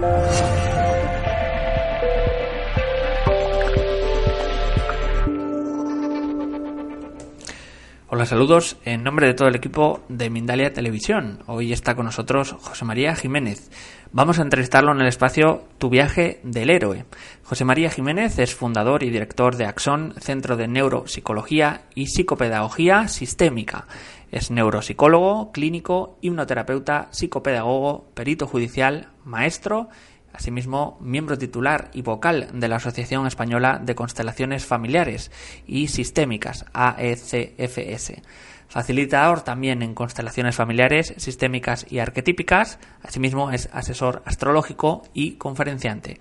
Thank you. Saludos en nombre de todo el equipo de Mindalia Televisión. Hoy está con nosotros José María Jiménez. Vamos a entrevistarlo en el espacio Tu viaje del héroe. José María Jiménez es fundador y director de Axón, Centro de Neuropsicología y Psicopedagogía Sistémica. Es neuropsicólogo, clínico, hipnoterapeuta, psicopedagogo, perito judicial, maestro Asimismo, miembro titular y vocal de la Asociación Española de Constelaciones Familiares y Sistémicas, AECFS. Facilitador también en constelaciones familiares, sistémicas y arquetípicas. Asimismo, es asesor astrológico y conferenciante.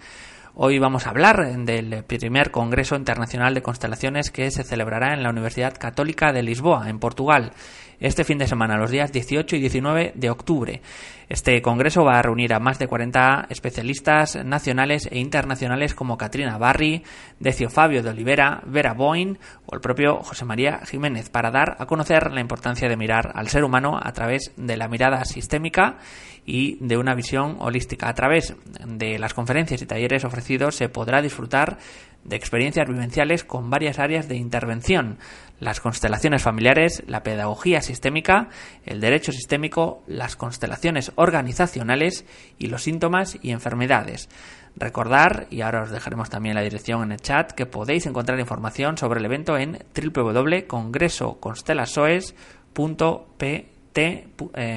Hoy vamos a hablar del primer Congreso Internacional de Constelaciones que se celebrará en la Universidad Católica de Lisboa, en Portugal, este fin de semana, los días 18 y 19 de octubre. Este congreso va a reunir a más de 40 especialistas nacionales e internacionales como Katrina Barry, Decio Fabio de Olivera, Vera Boyne o el propio José María Jiménez para dar a conocer la importancia de mirar al ser humano a través de la mirada sistémica y de una visión holística. A través de las conferencias y talleres ofrecidos se podrá disfrutar de experiencias vivenciales con varias áreas de intervención, las constelaciones familiares, la pedagogía sistémica, el derecho sistémico, las constelaciones organizacionales y los síntomas y enfermedades. Recordar, y ahora os dejaremos también la dirección en el chat, que podéis encontrar información sobre el evento en www.congresoconstelasoes.pt eh,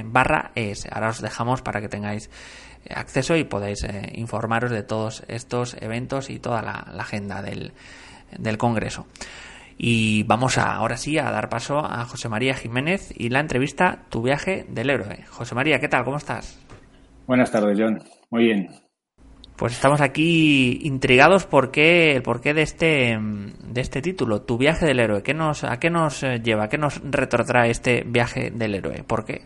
barra es. Ahora os dejamos para que tengáis acceso y podáis eh, informaros de todos estos eventos y toda la, agenda del, del, Congreso. Y vamos ahora sí a dar paso a José María Jiménez y la entrevista Tu viaje del héroe. José María, ¿qué tal? ¿Cómo estás? Buenas tardes, John. Muy bien. Pues estamos aquí intrigados por qué, el porqué de este, de este título, Tu viaje del héroe. ¿Qué nos, ¿A qué nos lleva? ¿A qué nos retrotrae este viaje del héroe? ¿Por qué?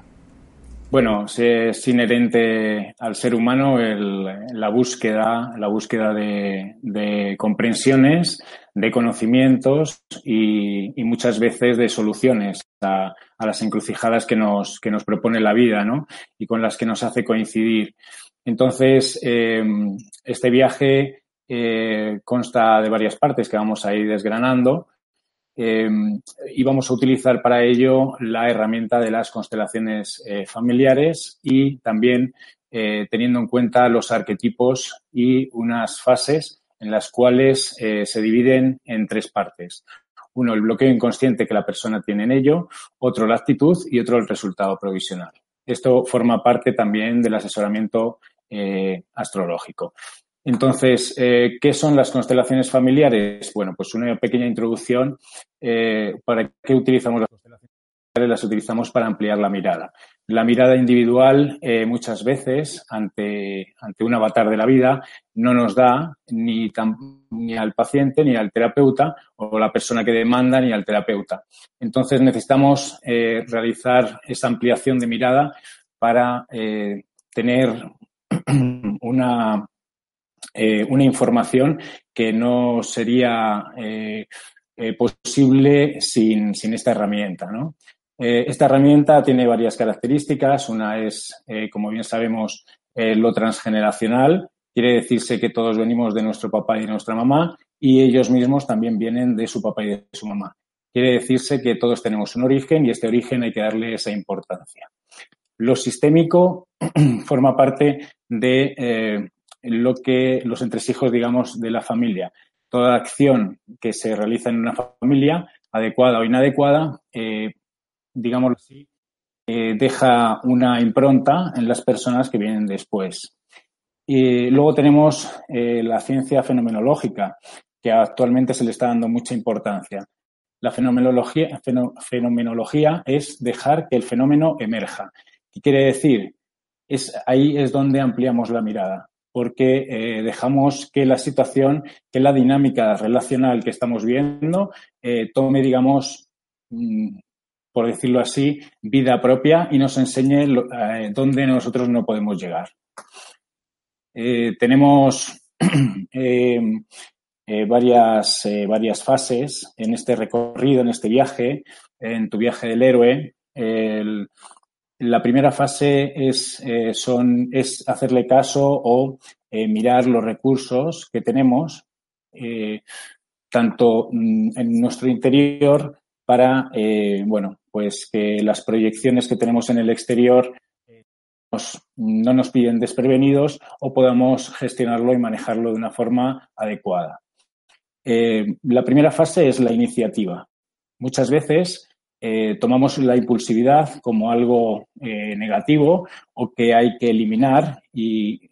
Bueno, es inherente al ser humano la búsqueda, la búsqueda de, comprensiones, de conocimientos y, muchas veces de soluciones a, las encrucijadas que nos, que nos propone la vida, ¿no? Y con las que nos hace coincidir. Entonces, eh, este viaje eh, consta de varias partes que vamos a ir desgranando eh, y vamos a utilizar para ello la herramienta de las constelaciones eh, familiares y también eh, teniendo en cuenta los arquetipos y unas fases en las cuales se dividen en tres partes. Uno, el bloqueo inconsciente que la persona tiene en ello, otro, la actitud y otro, el resultado provisional. Esto forma parte también del asesoramiento astrológico. Entonces, eh, ¿qué son las constelaciones familiares? Bueno, pues una pequeña introducción. Eh, ¿Para qué utilizamos las constelaciones familiares? Las utilizamos para ampliar la mirada. La mirada individual eh, muchas veces ante, ante un avatar de la vida no nos da ni, ni al paciente ni al terapeuta o la persona que demanda ni al terapeuta. Entonces necesitamos realizar esa ampliación de mirada para tener una eh, una información que no sería eh, eh, posible sin, esta herramienta. esta herramienta tiene varias características. Una es, como bien sabemos, lo transgeneracional. Quiere decirse que todos venimos de nuestro papá y de nuestra mamá y ellos mismos también vienen de su papá y de su mamá. Quiere decirse que todos tenemos un origen y este origen hay que darle esa importancia. Lo sistémico forma parte de lo que los entresijos, digamos, de la familia. Toda acción que se realiza en una familia, adecuada o inadecuada, eh, digamos así, eh, deja una impronta en las personas que vienen después. Y luego tenemos eh, la ciencia fenomenológica, que actualmente se le está dando mucha importancia. La fenomenología, fenomenología es dejar que el fenómeno emerja. ¿Qué quiere decir? Es, ahí es donde ampliamos la mirada porque eh, dejamos que la situación, que la dinámica relacional que estamos viendo eh, tome, digamos, mm, por decirlo así, vida propia y nos enseñe eh, dónde nosotros no podemos llegar. tenemos varias, varias fases en este recorrido, en este viaje, en tu viaje del héroe. El, la primera fase es, es hacerle caso o mirar los recursos que tenemos, tanto mm, en nuestro interior para, bueno, pues que las proyecciones que tenemos en el exterior no nos piden desprevenidos o podamos gestionarlo y manejarlo de una forma adecuada. Eh, la primera fase es la iniciativa. Muchas veces eh, tomamos la impulsividad como algo eh, negativo o que hay que eliminar y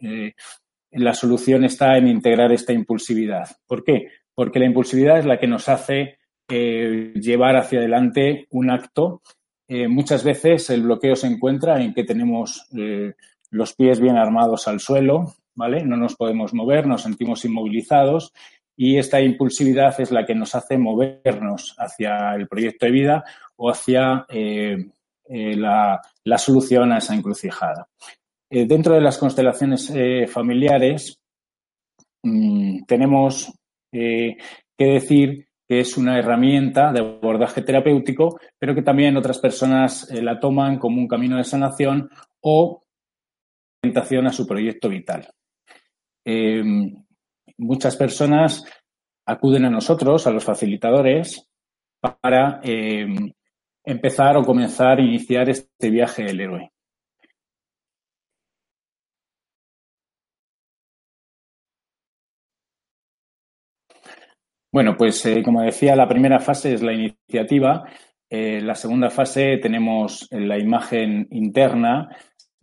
la solución está en integrar esta impulsividad. ¿Por qué? Porque la impulsividad es la que nos hace llevar hacia adelante un acto eh, muchas veces el bloqueo se encuentra en que tenemos eh, los pies bien armados al suelo, ¿vale? No nos podemos mover, nos sentimos inmovilizados y esta impulsividad es la que nos hace movernos hacia el proyecto de vida o hacia eh, la, solución a esa encrucijada. dentro de las constelaciones familiares mm, tenemos que decir que es una herramienta de abordaje terapéutico, pero que también otras personas eh, la toman como un camino de sanación o orientación a su proyecto vital. Em, muchas personas acuden a nosotros, a los facilitadores, para em, empezar o comenzar iniciar este viaje del héroe. Bueno, pues eh, como decía, la primera fase es la iniciativa. Eh, la segunda fase tenemos la imagen interna.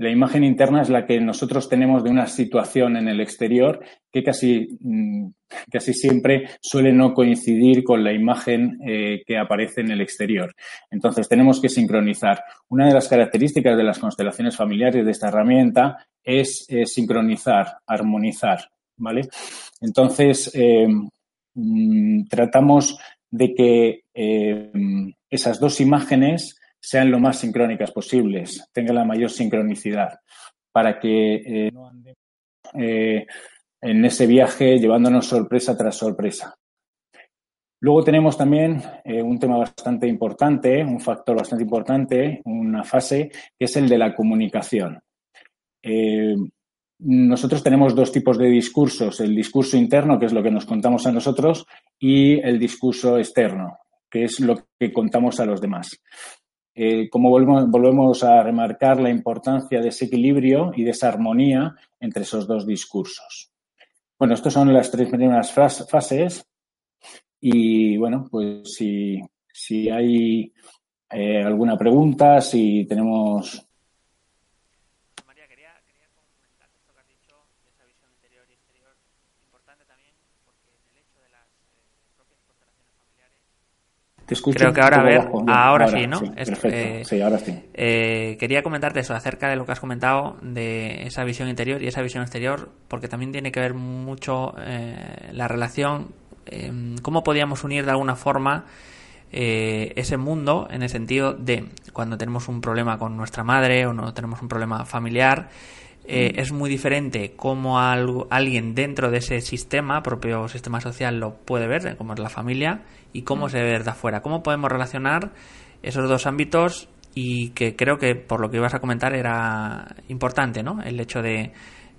La imagen interna es la que nosotros tenemos de una situación en el exterior que casi, mm, casi siempre suele no coincidir con la imagen eh, que aparece en el exterior. Entonces tenemos que sincronizar. Una de las características de las constelaciones familiares de esta herramienta es sincronizar, armonizar. ¿Vale? Entonces, Mm, tratamos de que eh, esas dos imágenes sean lo más sincrónicas posibles, tengan la mayor sincronicidad, para que eh, no andemos eh, en ese viaje llevándonos sorpresa tras sorpresa. Luego tenemos también un tema bastante importante, un factor bastante importante, una fase, que es el de la comunicación. Nosotros tenemos dos tipos de discursos, el discurso interno, que es lo que nos contamos a nosotros, y el discurso externo, que es lo que contamos a los demás. Eh, como volvemos, a remarcar la importancia de ese equilibrio y de esa armonía entre esos dos discursos. Bueno, estas son las tres primeras fases y bueno, pues si, hay eh, alguna pregunta, si tenemos Creo que ahora, a ver, ahora, sí, ¿no? perfecto. sí, ahora sí. Eh, quería comentarte eso, acerca de lo que has comentado de esa visión interior y esa visión exterior, porque también tiene que ver mucho eh, la relación, em, cómo podíamos unir de alguna forma eh, ese mundo en el sentido de cuando tenemos un problema con nuestra madre o no tenemos un problema familiar, eh, es muy diferente cómo alguien dentro de ese sistema, propio sistema social, lo puede ver, como es la familia, y cómo se ve de afuera. ¿Cómo podemos relacionar esos dos ámbitos? Y que creo que por lo que ibas a comentar era importante, ¿no? El hecho de,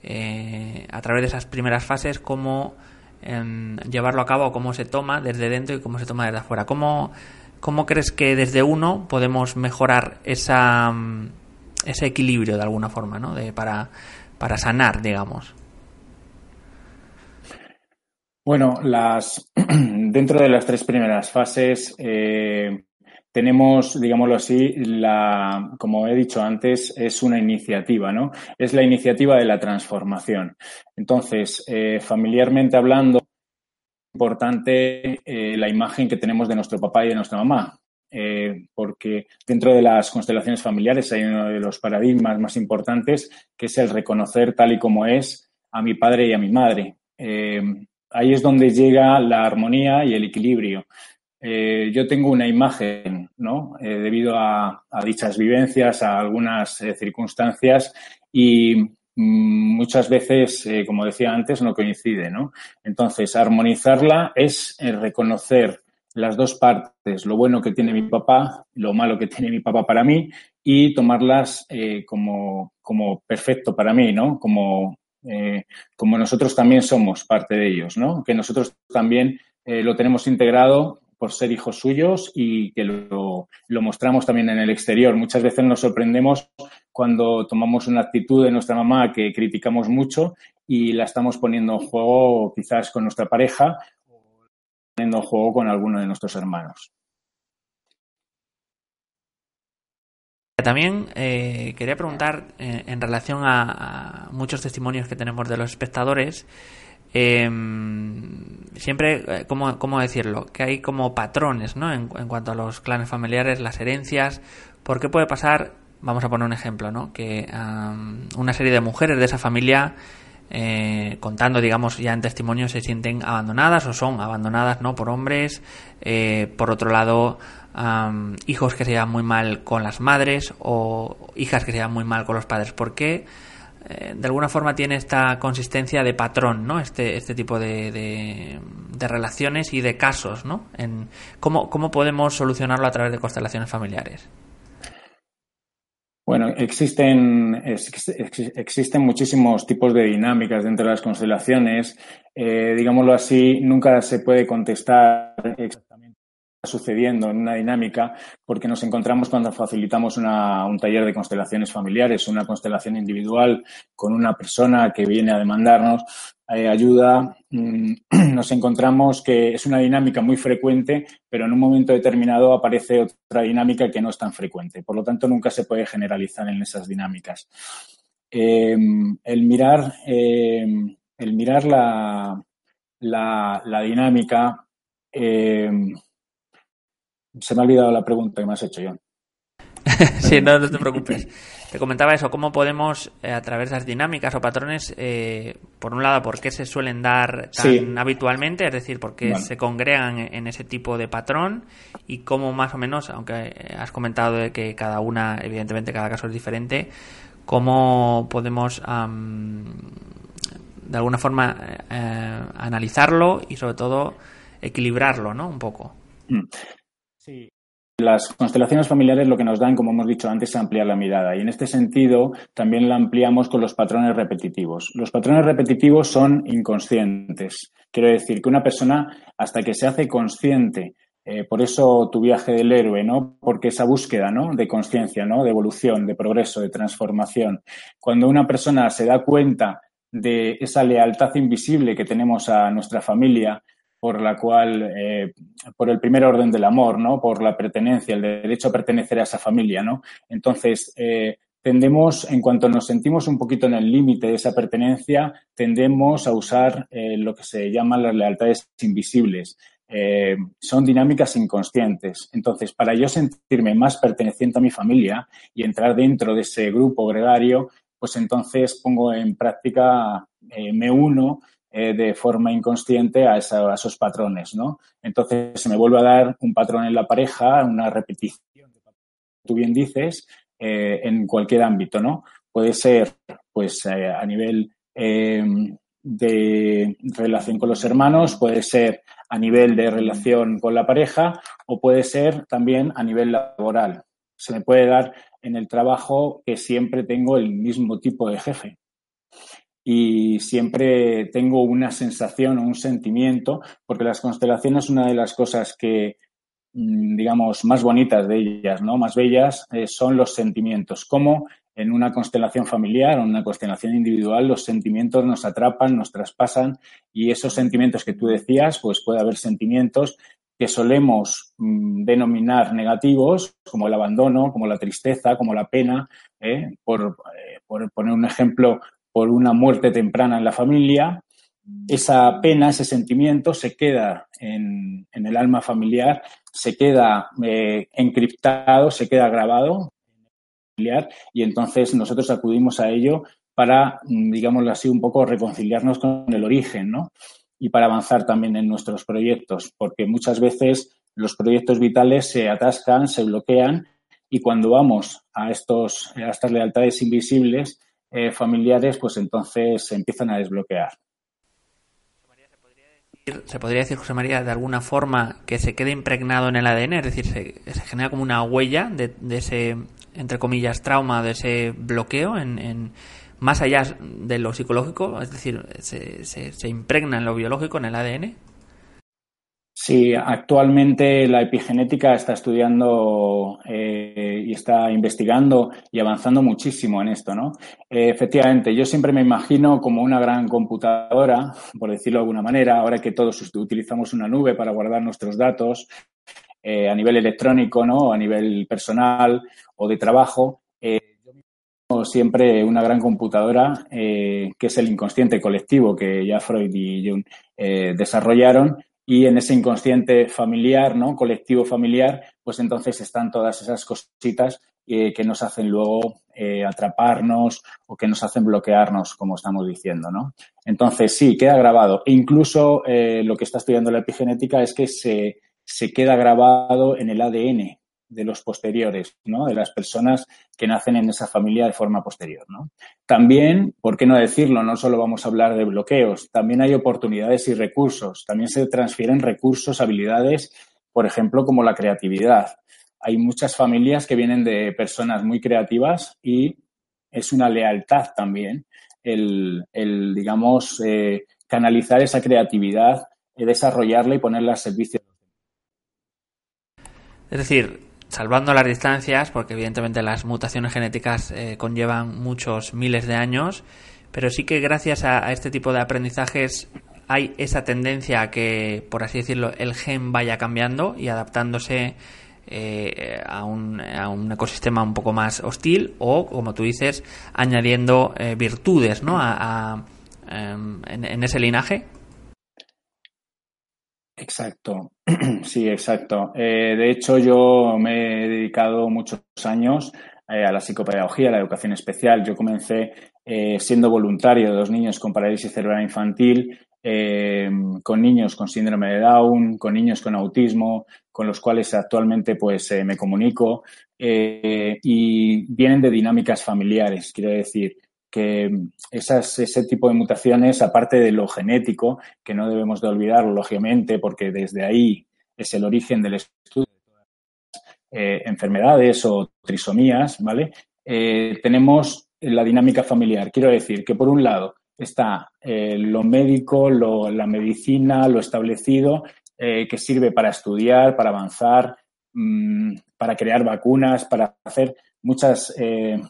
eh, a través de esas primeras fases, cómo em, llevarlo a cabo, cómo se toma desde dentro y cómo se toma desde afuera. ¿Cómo, cómo crees que desde uno podemos mejorar esa ese equilibrio de alguna forma, ¿no? De, para, para sanar, digamos. Bueno, las dentro de las tres primeras fases eh, tenemos, digámoslo así, la, como he dicho antes, es una iniciativa, ¿no? Es la iniciativa de la transformación. Entonces, eh, familiarmente hablando, importante eh, la imagen que tenemos de nuestro papá y de nuestra mamá. Eh, porque dentro de las constelaciones familiares hay uno de los paradigmas más importantes, que es el reconocer tal y como es a mi padre y a mi madre. Ahí es donde llega la armonía y el equilibrio. Eh, yo tengo una imagen, ¿no? debido a, dichas vivencias, a algunas circunstancias y mm, muchas veces, como decía antes, no coincide, ¿no? Entonces, armonizarla es reconocer las dos partes, lo bueno que tiene mi papá, lo malo que tiene mi papá para mí, y tomarlas eh, como, como perfecto para mí, ¿no? Como, eh, como nosotros también somos parte de ellos, ¿no? Que nosotros también eh, lo tenemos integrado por ser hijos suyos y que lo, lo, mostramos también en el exterior. Muchas veces nos sorprendemos cuando tomamos una actitud de nuestra mamá que criticamos mucho y la estamos poniendo en juego quizás con nuestra pareja o poniendo en juego con alguno de nuestros hermanos. También eh, quería preguntar eh, en relación a, muchos testimonios que tenemos de los espectadores, em, siempre, eh, ¿cómo, ¿cómo, decirlo? Que hay como patrones, ¿no? En, en, cuanto a los clanes familiares, las herencias. ¿Por qué puede pasar? Vamos a poner un ejemplo, ¿no? Que una serie de mujeres de esa familia contando, digamos, ya en testimonio, se sienten abandonadas o son abandonadas, ¿no? Por hombres. Por otro lado, hijos que se llevan muy mal con las madres o hijas que se llevan muy mal con los padres. ¿Por qué? Eh, de alguna forma tiene esta consistencia de patrón, ¿no? Este, este tipo de, relaciones y de casos, ¿no? ¿cómo, ¿Cómo podemos solucionarlo a través de constelaciones familiares? Bueno, existen, existen muchísimos tipos de dinámicas dentro de las constelaciones. Eh, digámoslo así, nunca se puede contestar sucediendo en una dinámica porque nos encontramos cuando facilitamos una, un taller de constelaciones familiares, una constelación individual con una persona que viene a demandarnos eh, ayuda, mmm, nos encontramos que es una dinámica muy frecuente, pero en un momento determinado aparece otra dinámica que no es tan frecuente. Por lo tanto, nunca se puede generalizar en esas dinámicas. Eh, el mirar, eh, el mirar la, la, la dinámica. Se me ha olvidado la pregunta que me has hecho, John. sí, no, no, te preocupes. Te comentaba eso, cómo podemos, eh, a través de las dinámicas o patrones, eh, por un lado, por qué se suelen dar tan sí. habitualmente, es decir, por qué bueno. se congregan en ese tipo de patrón y cómo más o menos, aunque has comentado de que cada una, evidentemente cada caso es diferente, cómo podemos um, de alguna forma eh, analizarlo y sobre todo equilibrarlo, ¿no? Un poco. Sí. Las constelaciones familiares lo que nos dan, como hemos dicho antes, es ampliar la mirada y en este sentido también la ampliamos con los patrones repetitivos. Los patrones repetitivos son inconscientes. Quiero decir que una persona, hasta que se hace consciente, eh, por eso tu viaje del héroe, ¿no? Porque esa búsqueda, ¿no? De conciencia, ¿no? De evolución, de progreso, de transformación. Cuando una persona se da cuenta de esa lealtad invisible que tenemos a nuestra familia, por la cual, eh, por el primer orden del amor, ¿no? Por la pertenencia, el derecho a pertenecer a esa familia, ¿no? Entonces, eh, tendemos, en cuanto nos sentimos un poquito en el límite de esa pertenencia, tendemos a usar eh, lo que se llaman las lealtades invisibles. Eh, son dinámicas inconscientes. Entonces, para yo sentirme más perteneciente a mi familia y entrar dentro de ese grupo gregario, pues entonces pongo en práctica, me uno eh, de forma inconsciente a, esos patrones, ¿no? Entonces se me vuelve a dar un patrón en la pareja, una repetición, tú bien dices, eh, en cualquier ámbito, ¿no? Puede ser, pues, eh, a nivel em, de relación con los hermanos, puede ser a nivel de relación con la pareja o puede ser también a nivel laboral. Se me puede dar en el trabajo que siempre tengo el mismo tipo de jefe y siempre tengo una sensación o un sentimiento, porque las constelaciones, una de las cosas que, mm, digamos, más bonitas de ellas, ¿no? Más bellas, eh, son los sentimientos. Cómo en una constelación familiar o en una constelación individual los sentimientos nos atrapan, nos traspasan y esos sentimientos que tú decías, pues puede haber sentimientos que solemos mmm, denominar negativos, como el abandono, como la tristeza, como la pena, ¿eh? por, eh, por poner un ejemplo por una muerte temprana en la familia, esa pena, ese sentimiento se queda en, el alma familiar, se queda eh, encriptado, se queda grabado familiar, y entonces nosotros acudimos a ello para, digámoslo así, un poco reconciliarnos con el origen, ¿no? Y para avanzar también en nuestros proyectos, porque muchas veces los proyectos vitales se atascan, se bloquean, y cuando vamos a, estos, a estas lealtades invisibles, eh, familiares, pues entonces se empiezan a desbloquear. se podría decir, José María, de alguna forma que se quede impregnado en el ADN, es decir, se, genera como una huella de, ese, entre comillas, trauma, de ese bloqueo en, más allá de lo psicológico, es decir, se, se impregna en lo biológico, en el ADN. Sí, actualmente la epigenética está estudiando eh, y está investigando y avanzando muchísimo en esto, ¿no? Eh, efectivamente, yo siempre me imagino como una gran computadora, por decirlo de alguna manera, ahora que todos utilizamos una nube para guardar nuestros datos eh, a nivel electrónico, ¿no? A nivel personal o de trabajo. yo siempre una gran computadora que es el inconsciente colectivo que ya Freud y Jung desarrollaron y en ese inconsciente familiar, ¿no? Colectivo familiar, pues entonces están todas esas cositas eh, que nos hacen luego eh, atraparnos o que nos hacen bloquearnos, como estamos diciendo, ¿no? Entonces, sí, queda grabado. E incluso eh, lo que está estudiando la epigenética es que se, se queda grabado en el ADN de los posteriores, ¿no? De las personas que nacen en esa familia de forma posterior, ¿no? También, ¿por qué no decirlo? No solo vamos a hablar de bloqueos, también hay oportunidades y recursos. También se transfieren recursos, habilidades, por ejemplo, como la creatividad. Hay muchas familias que vienen de personas muy creativas y es una lealtad también el, digamos, eh, canalizar esa creatividad, eh, desarrollarla y ponerla al servicio. Es decir, salvando las distancias, porque evidentemente las mutaciones genéticas eh, conllevan muchos miles de años, pero sí que gracias a, este tipo de aprendizajes hay esa tendencia a que, por así decirlo, el gen vaya cambiando y adaptándose eh, a, un, a, un, ecosistema un poco más hostil o, como tú dices, añadiendo eh, virtudes ¿no? a, em, en ese linaje. Exacto, sí, exacto. Eh, de hecho, yo me he dedicado muchos años eh, a la psicopedagogía, a la educación especial. Yo comencé eh, siendo voluntario de los niños con parálisis cerebral infantil, con niños con síndrome de Down, con niños con autismo, con los cuales actualmente pues me comunico y vienen de dinámicas familiares, quiero decir que esas, ese tipo de mutaciones, aparte de lo genético, que no debemos de olvidarlo, lógicamente, porque desde ahí es el origen del estudio de eh, enfermedades o trisomías, ¿vale? Eh, tenemos la dinámica familiar. Quiero decir que, por un lado, está eh, lo médico, lo, la medicina, lo establecido, que sirve para estudiar, para avanzar, mm, para crear vacunas, para hacer muchas eh,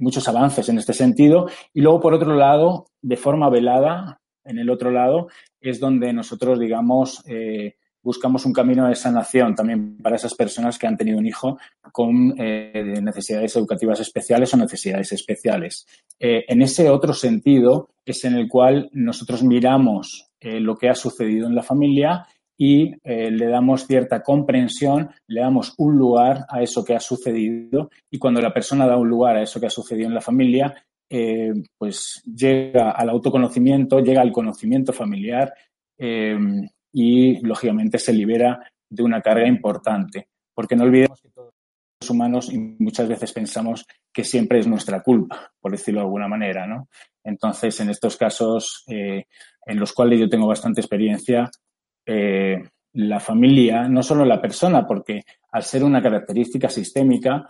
muchos avances en este sentido. Y luego, por otro lado, de forma velada, en el otro lado, es donde nosotros, digamos, eh, buscamos un camino de sanación también para esas personas que han tenido un hijo con eh, necesidades educativas especiales o necesidades especiales. en ese otro sentido es en el cual nosotros miramos lo que ha sucedido en la familia y eh, le damos cierta comprensión, le damos un lugar a eso que ha sucedido y cuando la persona da un lugar a eso que ha sucedido en la familia, eh, pues llega al autoconocimiento, llega al conocimiento familiar eh, y lógicamente se libera de una carga importante. Porque no olvidemos que todos los humanos y muchas veces pensamos que siempre es nuestra culpa, por decirlo de alguna manera, ¿no? Entonces, en estos casos en los cuales yo tengo bastante experiencia, eh, la familia, no solo la persona, porque al ser una característica sistémica,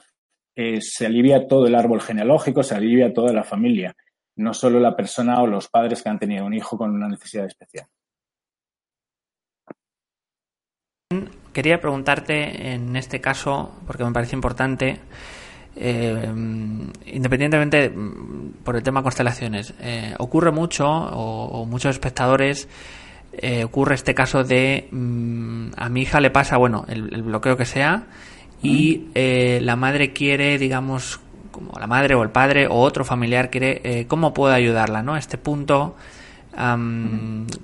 eh, se alivia todo el árbol genealógico, se alivia toda la familia, no solo la persona o los padres que han tenido un hijo con una necesidad especial. Quería preguntarte en este caso, porque me parece importante, eh, independientemente mm, por el tema constelaciones, ocurre mucho o muchos espectadores eh, ocurre este caso de mm, a mi hija le pasa, bueno, el, bloqueo que sea y eh, la madre quiere, digamos, como la madre o el padre o otro familiar quiere, eh, ¿cómo puedo ayudarla, no? este punto,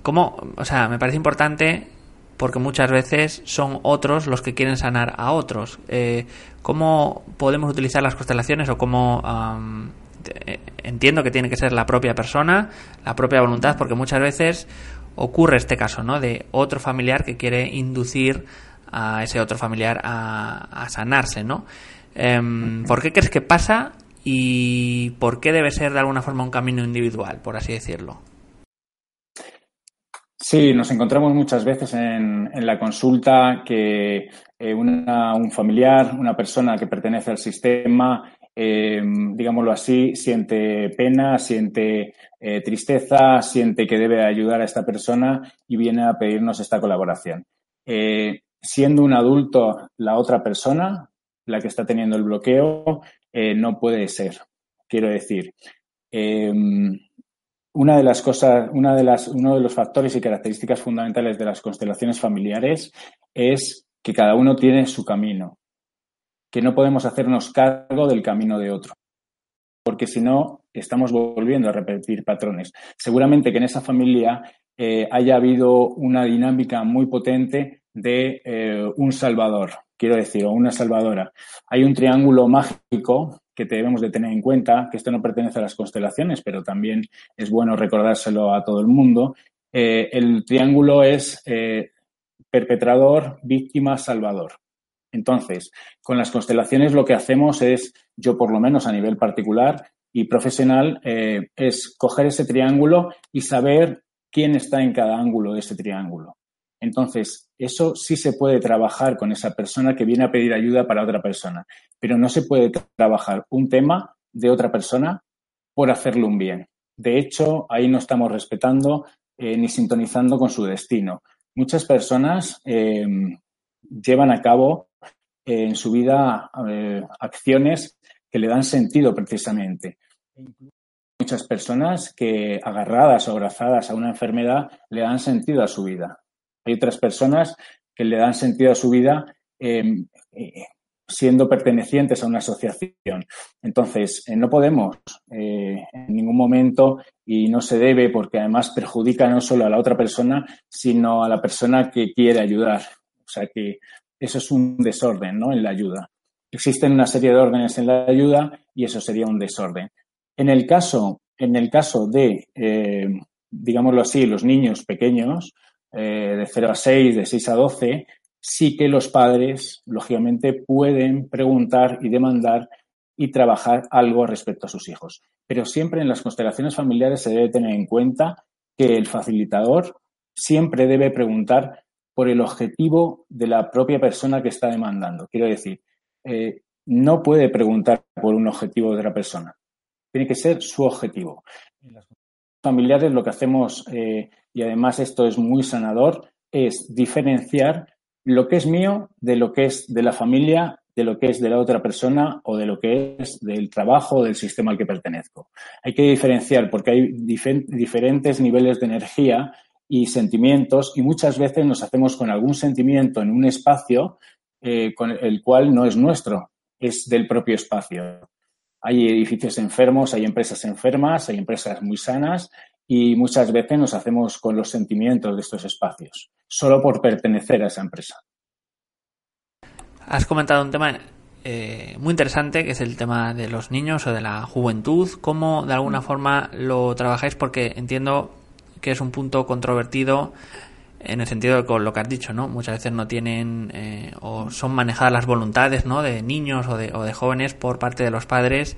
¿cómo? O sea, me parece importante porque muchas veces son otros los que quieren sanar a otros. ¿Cómo podemos utilizar las constelaciones o cómo entiendo que tiene que ser la propia persona, la propia voluntad, porque muchas veces ocurre este caso, ¿no? De otro familiar que quiere inducir a ese otro familiar a, sanarse, ¿no? Em, ¿Por qué crees que pasa y por qué debe ser de alguna forma un camino individual, por así decirlo? Sí, nos encontramos muchas veces en, la consulta que eh, un familiar, una persona que pertenece al sistema, eh, digámoslo así, siente pena, siente eh, tristeza, siente que debe ayudar a esta persona y viene a pedirnos esta colaboración. siendo un adulto la otra persona, la que está teniendo el bloqueo, no puede ser. Quiero decir, una de las cosas, una de las, uno de los factores y características fundamentales de las constelaciones familiares es que cada uno tiene su camino, que no podemos hacernos cargo del camino de otro, porque si no, estamos volviendo a repetir patrones. Seguramente que en esa familia eh, haya habido una dinámica muy potente de eh, un salvador, quiero decir, o una salvadora. Hay un triángulo mágico que debemos de tener en cuenta, que esto no pertenece a las constelaciones, pero también es bueno recordárselo a todo el mundo. Eh, el triángulo es perpetrador, víctima, salvador. Entonces, con las constelaciones lo que hacemos es, yo por lo menos a nivel particular y profesional, eh, es coger ese triángulo y saber quién está en cada ángulo de ese triángulo. Entonces, eso sí se puede trabajar con esa persona que viene a pedir ayuda para otra persona, pero no se puede trabajar un tema de otra persona por hacerle un bien. De hecho, ahí no estamos respetando eh, ni sintonizando con su destino. Muchas personas em, llevan a cabo en su vida eh, acciones que le dan sentido precisamente. Muchas personas que agarradas o abrazadas a una enfermedad le dan sentido a su vida. Hay otras personas que le dan sentido a su vida em, eh, siendo pertenecientes a una asociación. Entonces, eh, no podemos en ningún momento y no se debe porque además perjudica no solo a la otra persona, sino a la persona que quiere ayudar. O sea que eso es un desorden ¿no? en la ayuda. Existen una serie de órdenes en la ayuda y eso sería un desorden. En el caso, en el caso de, digámoslo así, los niños pequeños, eh, de 0 a 6, de 6 a 12, sí que los padres, lógicamente, pueden preguntar y demandar y trabajar algo respecto a sus hijos. Pero siempre en las constelaciones familiares se debe tener en cuenta que el facilitador siempre debe preguntar por el objetivo de la propia persona que está demandando. Quiero decir, eh, no puede preguntar por un objetivo de otra persona. Tiene que ser su objetivo. En las familiares lo que hacemos eh, y además esto es muy sanador, es diferenciar lo que es mío de lo que es de la familia, de lo que es de la otra persona o de lo que es del trabajo o del sistema al que pertenezco. Hay que diferenciar porque hay diferentes niveles de energía y sentimientos y muchas veces nos hacemos con algún sentimiento en un espacio eh, con el cual no es nuestro, es del propio espacio. Hay edificios enfermos, hay empresas enfermas, hay empresas muy sanas y muchas veces nos hacemos con los sentimientos de estos espacios, solo por pertenecer a esa empresa. Has comentado un tema eh, muy interesante, que es el tema de los niños o de la juventud. ¿Cómo de alguna forma lo trabajáis? Porque entiendo que es un punto controvertido en el sentido de con lo que has dicho, ¿no? Muchas veces no tienen eh, o son manejadas las voluntades, ¿no? De niños o de, o de jóvenes por parte de los padres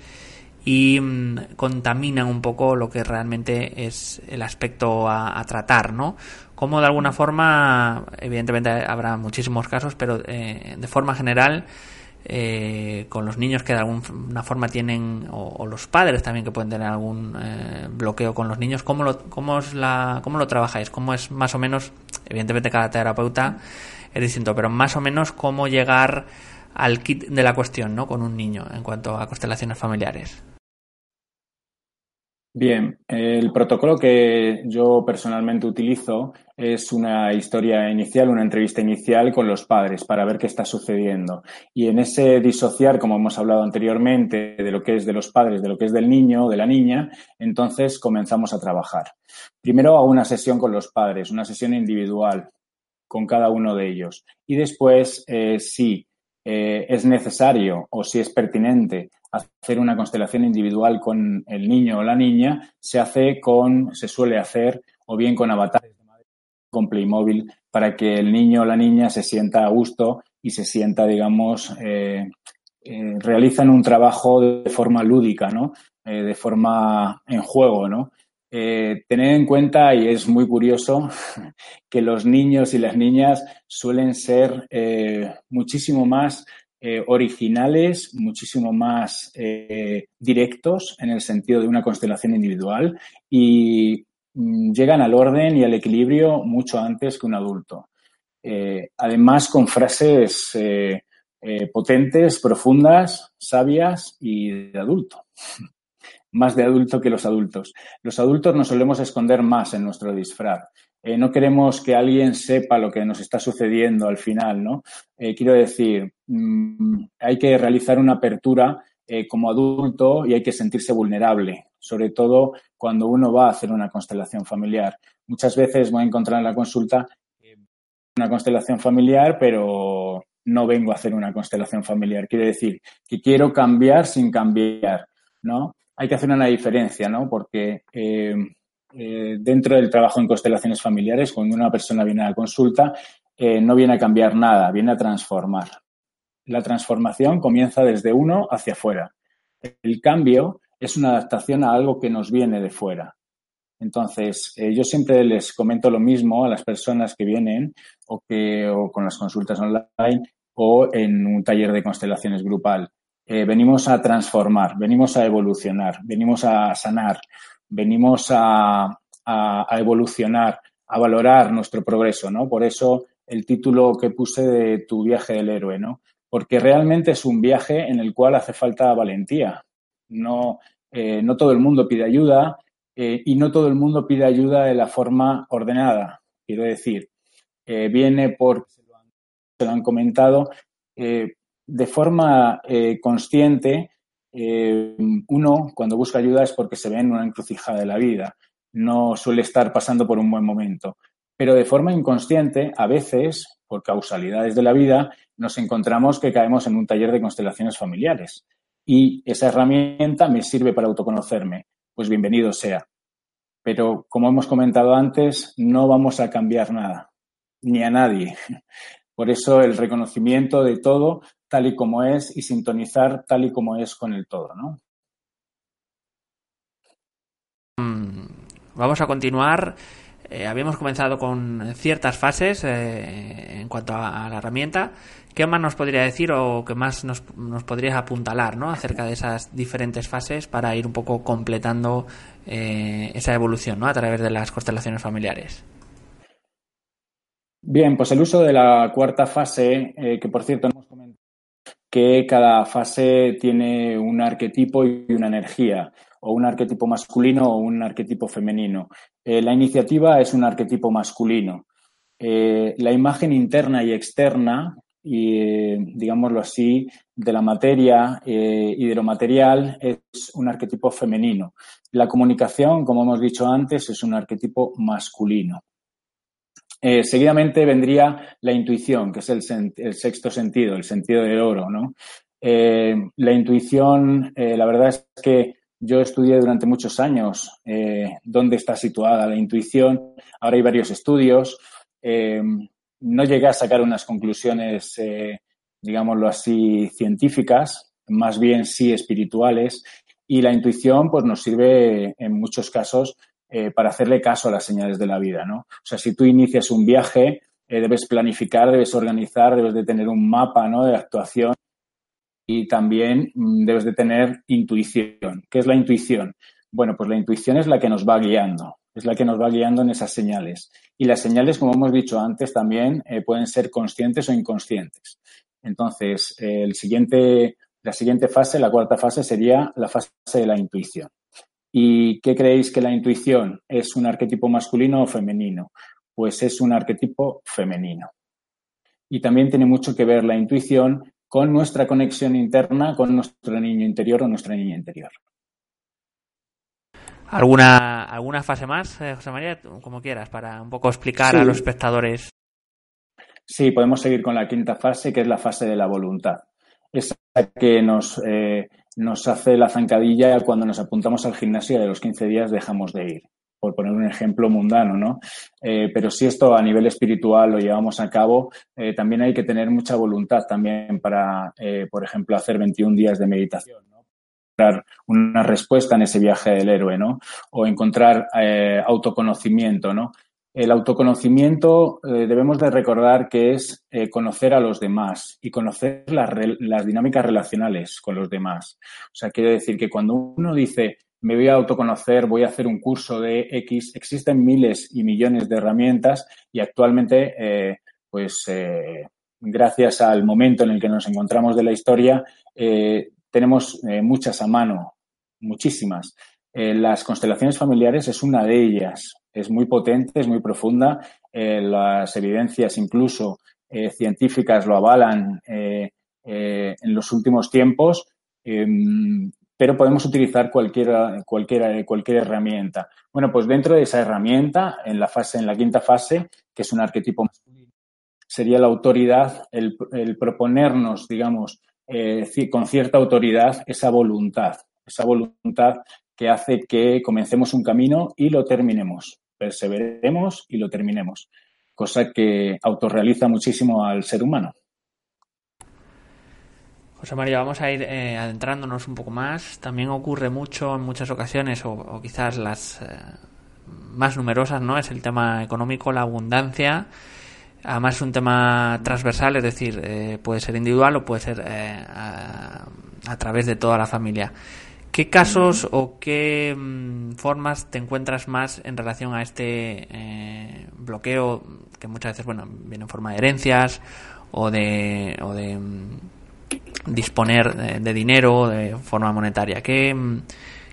y mm, contaminan un poco lo que realmente es el aspecto a, tratar, ¿no? Como de alguna forma, evidentemente habrá muchísimos casos, pero eh, de forma general, eh, con los niños que de alguna forma tienen, o, los padres también que pueden tener algún eh, bloqueo con los niños, ¿cómo lo, cómo, es la, ¿cómo lo trabajáis? ¿Cómo es más o menos, evidentemente cada terapeuta es distinto, pero más o menos cómo llegar al kit de la cuestión, ¿no? Con un niño en cuanto a constelaciones familiares. Bien, el protocolo que yo personalmente utilizo es una historia inicial, una entrevista inicial con los padres para ver qué está sucediendo. Y en ese disociar, como hemos hablado anteriormente, de lo que es de los padres, de lo que es del niño o de la niña, entonces comenzamos a trabajar. Primero hago una sesión con los padres, una sesión individual con cada uno de ellos. Y después, eh, si eh, es necesario o si es pertinente hacer una constelación individual con el niño o la niña, se hace con, se suele hacer o bien con avatares con Playmobil para que el niño o la niña se sienta a gusto y se sienta, digamos, eh, eh, realizan un trabajo de forma lúdica, ¿no? de forma en juego, ¿no? Eh, tener en cuenta, y es muy curioso, que los niños y las niñas suelen ser eh, muchísimo más eh, originales, muchísimo más directos en el sentido de una constelación individual y mm, llegan al orden y al equilibrio mucho antes que un adulto. además, con frases potentes, profundas, sabias y de adulto más de adulto que los adultos. Los adultos nos solemos esconder más en nuestro disfraz. Eh, no queremos que alguien sepa lo que nos está sucediendo al final, ¿no? Eh, quiero decir, mm, hay que realizar una apertura eh, como adulto y hay que sentirse vulnerable, sobre todo cuando uno va a hacer una constelación familiar. Muchas veces voy a encontrar en la consulta una constelación familiar, pero no vengo a hacer una constelación familiar. Quiere decir que quiero cambiar sin cambiar, ¿no? hay que hacer una diferencia, ¿no? Porque eh, eh, dentro del trabajo en constelaciones familiares, cuando una persona viene a la consulta, eh, no viene a cambiar nada, viene a transformar. La transformación comienza desde uno hacia afuera. El cambio es una adaptación a algo que nos viene de fuera. Entonces, yo siempre les comento lo mismo a las personas que vienen o, que, o con las consultas online o en un taller de constelaciones grupal. Eh, venimos a transformar, venimos a evolucionar, venimos a sanar, venimos a, evolucionar, a valorar nuestro progreso, ¿no? Por eso el título que puse de Tu viaje del héroe, ¿no? Porque realmente es un viaje en el cual hace falta valentía. No, eh, no todo el mundo pide ayuda eh, y no todo el mundo pide ayuda de la forma ordenada. Quiero decir, viene por, se lo han comentado, de forma eh, consciente, eh, uno cuando busca ayuda es porque se ve en una encrucijada de la vida, no suele estar pasando por un buen momento. Pero de forma inconsciente, a veces, por causalidades de la vida, nos encontramos que caemos en un taller de constelaciones familiares. Y esa herramienta me sirve para autoconocerme. Pues bienvenido sea. Pero como hemos comentado antes, no vamos a cambiar nada, ni a nadie. Por eso el reconocimiento de todo tal y como es y sintonizar tal y como es con el todo, ¿no? Mm, vamos a continuar. Eh, habíamos comenzado con ciertas fases eh, en cuanto a, la herramienta. ¿Qué más nos podría decir o qué más nos, nos podrías apuntalar ¿no? acerca de esas diferentes fases para ir un poco completando eh, esa evolución ¿no? a través de las constelaciones familiares? Bien, pues el uso de la cuarta fase, que por cierto hemos comentado que cada fase tiene un arquetipo y una energía, o un arquetipo masculino o un arquetipo femenino. Eh, la iniciativa es un arquetipo masculino. Eh, la imagen interna y externa, y, eh, digámoslo así, de la materia y de lo material es un arquetipo femenino. La comunicación, como hemos dicho antes, es un arquetipo masculino. Eh, seguidamente vendría la intuición, que es el, sexto sentido, el sentido del oro, ¿no? Eh, la intuición, eh, la verdad es que yo estudié durante muchos años dónde está situada la intuición. Ahora hay varios estudios. no llegué a sacar unas conclusiones, digámoslo así, científicas, más bien sí espirituales. Y la intuición, pues, nos sirve en muchos casos eh, para hacerle caso a las señales de la vida, ¿no? O sea, si tú inicias un viaje, eh, debes planificar, debes organizar, debes de tener un mapa, ¿no? De actuación y también mm, debes de tener intuición. ¿Qué es la intuición? Bueno, pues la intuición es la que nos va guiando, es la que nos va guiando en esas señales. Y las señales, como hemos dicho antes, también eh, pueden ser conscientes o inconscientes. Entonces, la siguiente fase, la cuarta fase, sería la fase de la intuición. ¿Y qué creéis que la intuición es un arquetipo masculino o femenino? Pues es un arquetipo femenino. Y también tiene mucho que ver la intuición con nuestra conexión interna con nuestro niño interior o nuestra niña interior. ¿Alguna, alguna fase más, eh, José María? Como quieras, para un poco explicar a los espectadores. Sí, podemos seguir con la quinta fase, que es la fase de la voluntad. Esa que nos, eh, nos hace la zancadilla cuando nos apuntamos al gimnasio y de los 15 días dejamos de ir, por poner un ejemplo mundano, ¿no? Eh, pero si esto a nivel espiritual lo llevamos a cabo, eh, también hay que tener mucha voluntad también para, eh, por ejemplo, hacer 21 días de meditación, ¿no? una respuesta en ese viaje del héroe, ¿no? O encontrar autoconocimiento, ¿no? El autoconocimiento eh, debemos de recordar que es eh, conocer a los demás y conocer las, dinámicas relacionales con los demás. O sea, quiere decir que cuando uno dice me voy a autoconocer, voy a hacer un curso de X, existen miles y millones de herramientas y actualmente, eh, pues, gracias al momento en el que nos encontramos de la historia, tenemos muchas a mano, muchísimas. las constelaciones familiares es una de ellas es muy potente, es muy profunda. Eh, las evidencias incluso eh, científicas lo avalan eh, en los últimos tiempos, em, pero podemos utilizar cualquier, cualquier, cualquier herramienta. Bueno, pues dentro de esa herramienta, en la fase, en la quinta fase, que es un arquetipo masculino, sería la autoridad, el, el proponernos, digamos, con cierta autoridad esa voluntad, esa voluntad que hace que comencemos un camino y lo terminemos. Perseveremos y lo terminemos. Cosa que autorrealiza muchísimo al ser humano. José María, vamos a ir eh, adentrándonos un poco más. También ocurre mucho en muchas ocasiones, o, quizás las eh, más numerosas, ¿no? Es el tema económico, la abundancia. Además es un tema transversal, es decir, eh, puede ser individual o puede ser a, a, través de toda la familia. ¿Qué casos o qué mm, formas te encuentras más en relación a este eh, bloqueo que muchas veces bueno viene en forma de herencias o de, mm, disponer de, dinero de forma monetaria? ¿Qué, mm,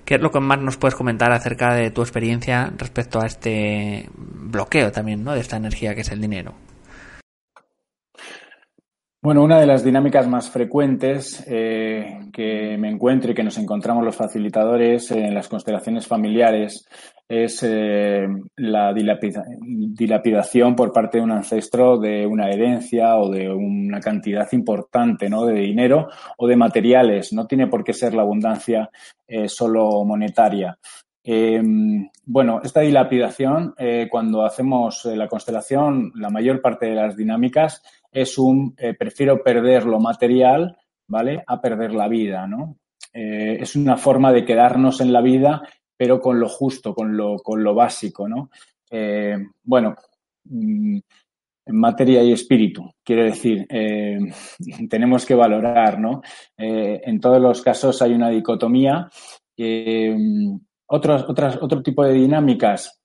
¿Qué es lo que más nos puedes comentar acerca de tu experiencia respecto a este bloqueo también ¿no? de esta energía que es el dinero? Bueno, una de las dinámicas más frecuentes eh, que me encuentro y que nos encontramos los facilitadores en las constelaciones familiares es eh, la dilapidación por parte de un ancestro de una herencia o de una cantidad importante ¿no? de dinero o de materiales. No tiene por qué ser la abundancia eh, solo monetaria. bueno, esta dilapidación, cuando hacemos la constelación, la mayor parte de las dinámicas es un eh, prefiero perder lo material, ¿vale? A perder la vida, ¿no? Eh, es una forma de quedarnos en la vida, pero con lo justo, con lo, con lo básico, ¿no? Eh, bueno, mm, materia y espíritu, quiero decir, tenemos que valorar, ¿no? en todos los casos hay una dicotomía. otros, otras, otro tipo de dinámicas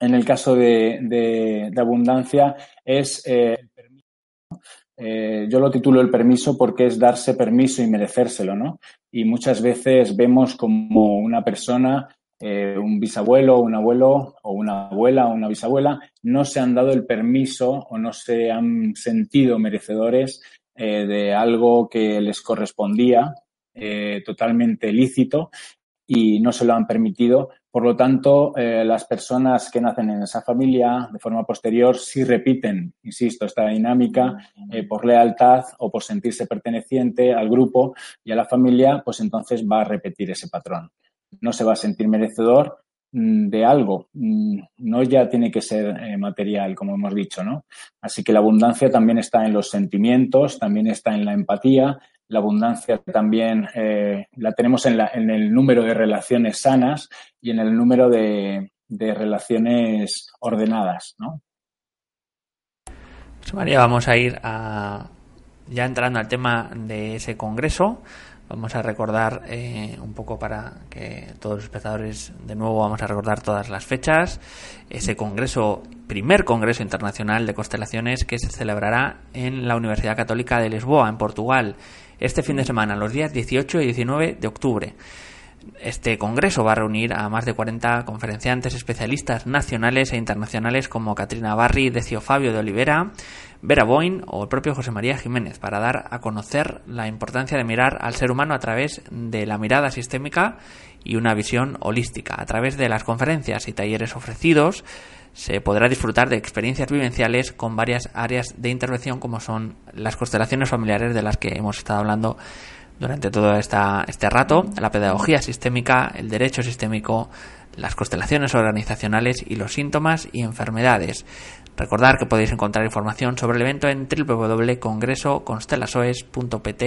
en el caso de, de abundancia es eh, yo lo titulo el permiso porque es darse permiso y merecérselo, ¿no? Y muchas veces vemos como una persona, eh, un bisabuelo, un abuelo o una abuela o una bisabuela, no se han dado el permiso o no se han sentido merecedores eh, de algo que les correspondía, totalmente lícito, y no se lo han permitido por lo tanto, eh, las personas que nacen en esa familia de forma posterior sí repiten, insisto, esta dinámica eh, por lealtad o por sentirse perteneciente al grupo y a la familia, pues entonces va a repetir ese patrón. No se va a sentir merecedor mm, de algo, mm, no ya tiene que ser eh, material, como hemos dicho, ¿no? Así que la abundancia también está en los sentimientos, también está en la empatía, la abundancia también eh, la tenemos en, la, en, el número de relaciones sanas y en el número de, de relaciones ordenadas, ¿no? María, vamos a ir a, ya entrando al tema de ese congreso. Vamos a recordar eh, un poco para que todos los espectadores, de nuevo, vamos a recordar todas las fechas. Ese congreso, primer congreso internacional de constelaciones que se celebrará en la Universidad Católica de Lisboa, en Portugal, este fin de semana, los días 18 y 19 de octubre. Este congreso va a reunir a más de 40 conferenciantes especialistas nacionales e internacionales como Katrina Barri, Decio Fabio de Olivera, Vera Boyne o el propio José María Jiménez para dar a conocer la importancia de mirar al ser humano a través de la mirada sistémica y una visión holística. A través de las conferencias y talleres ofrecidos se podrá disfrutar de experiencias vivenciales con varias áreas de intervención como son las constelaciones familiares de las que hemos estado hablando durante todo este rato, la pedagogía sistémica, el derecho sistémico, las constelaciones organizacionales y los síntomas y enfermedades. Recordar que podéis encontrar información sobre el evento en www.congresoconstelasoes.pt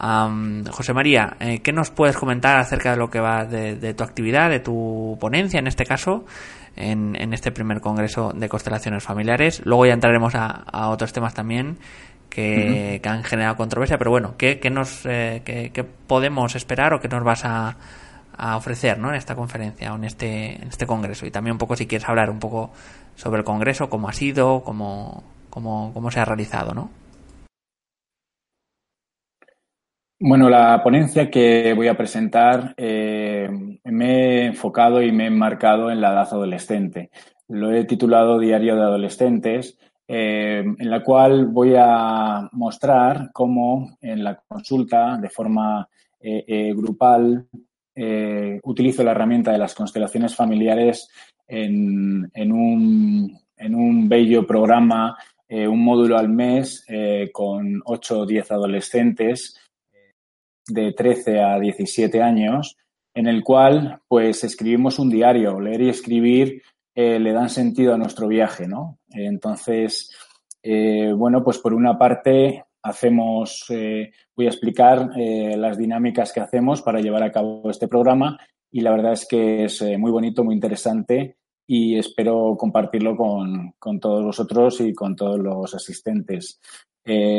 es. José María, eh, ¿qué nos puedes comentar acerca de lo que va de, tu actividad, de tu ponencia en este caso, en, este primer congreso de constelaciones familiares? Luego ya entraremos a, otros temas también que, han generado controversia, pero bueno, ¿qué, nos, eh, qué, podemos esperar o qué nos vas a, ofrecer ¿no? en esta conferencia o en este, en este congreso? Y también un poco si quieres hablar un poco sobre el congreso, cómo ha sido, cómo, cómo, cómo se ha realizado, ¿no? Bueno, la ponencia que voy a presentar eh, me he enfocado y me he enmarcado en la edad adolescente. Lo he titulado Diario de Adolescentes, eh, en la cual voy a mostrar cómo en la consulta, de forma eh, grupal, utilizo la herramienta de las constelaciones familiares en, un, en un bello programa, un módulo al mes con 8 o 10 adolescentes de 13 a 17 años, en el cual pues escribimos un diario. Leer y escribir eh, le dan sentido a nuestro viaje, ¿no? Entonces, eh, bueno, pues por una parte hacemos, eh, voy a explicar las dinámicas que hacemos para llevar a cabo este programa y la verdad es que es muy bonito, muy interesante y espero compartirlo con, con, todos vosotros y con todos los asistentes.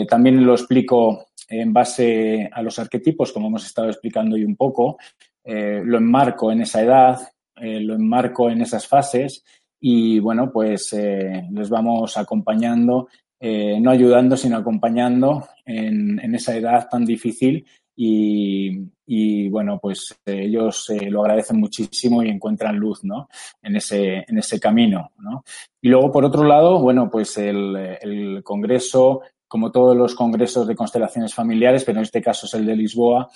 también lo explico en base a los arquetipos, como hemos estado explicando hoy un poco, eh, lo enmarco en esa edad, eh, lo enmarco en esas fases y bueno, pues eh, les vamos acompañando, no ayudando, sino acompañando en, esa edad tan difícil y, bueno, pues ellos lo agradecen muchísimo y encuentran luz, ¿no? En ese, en ese camino, ¿no? Y luego, por otro lado, bueno, pues el, el Congreso como todos los congresos de constelaciones familiares, pero en este caso es el de Lisboa,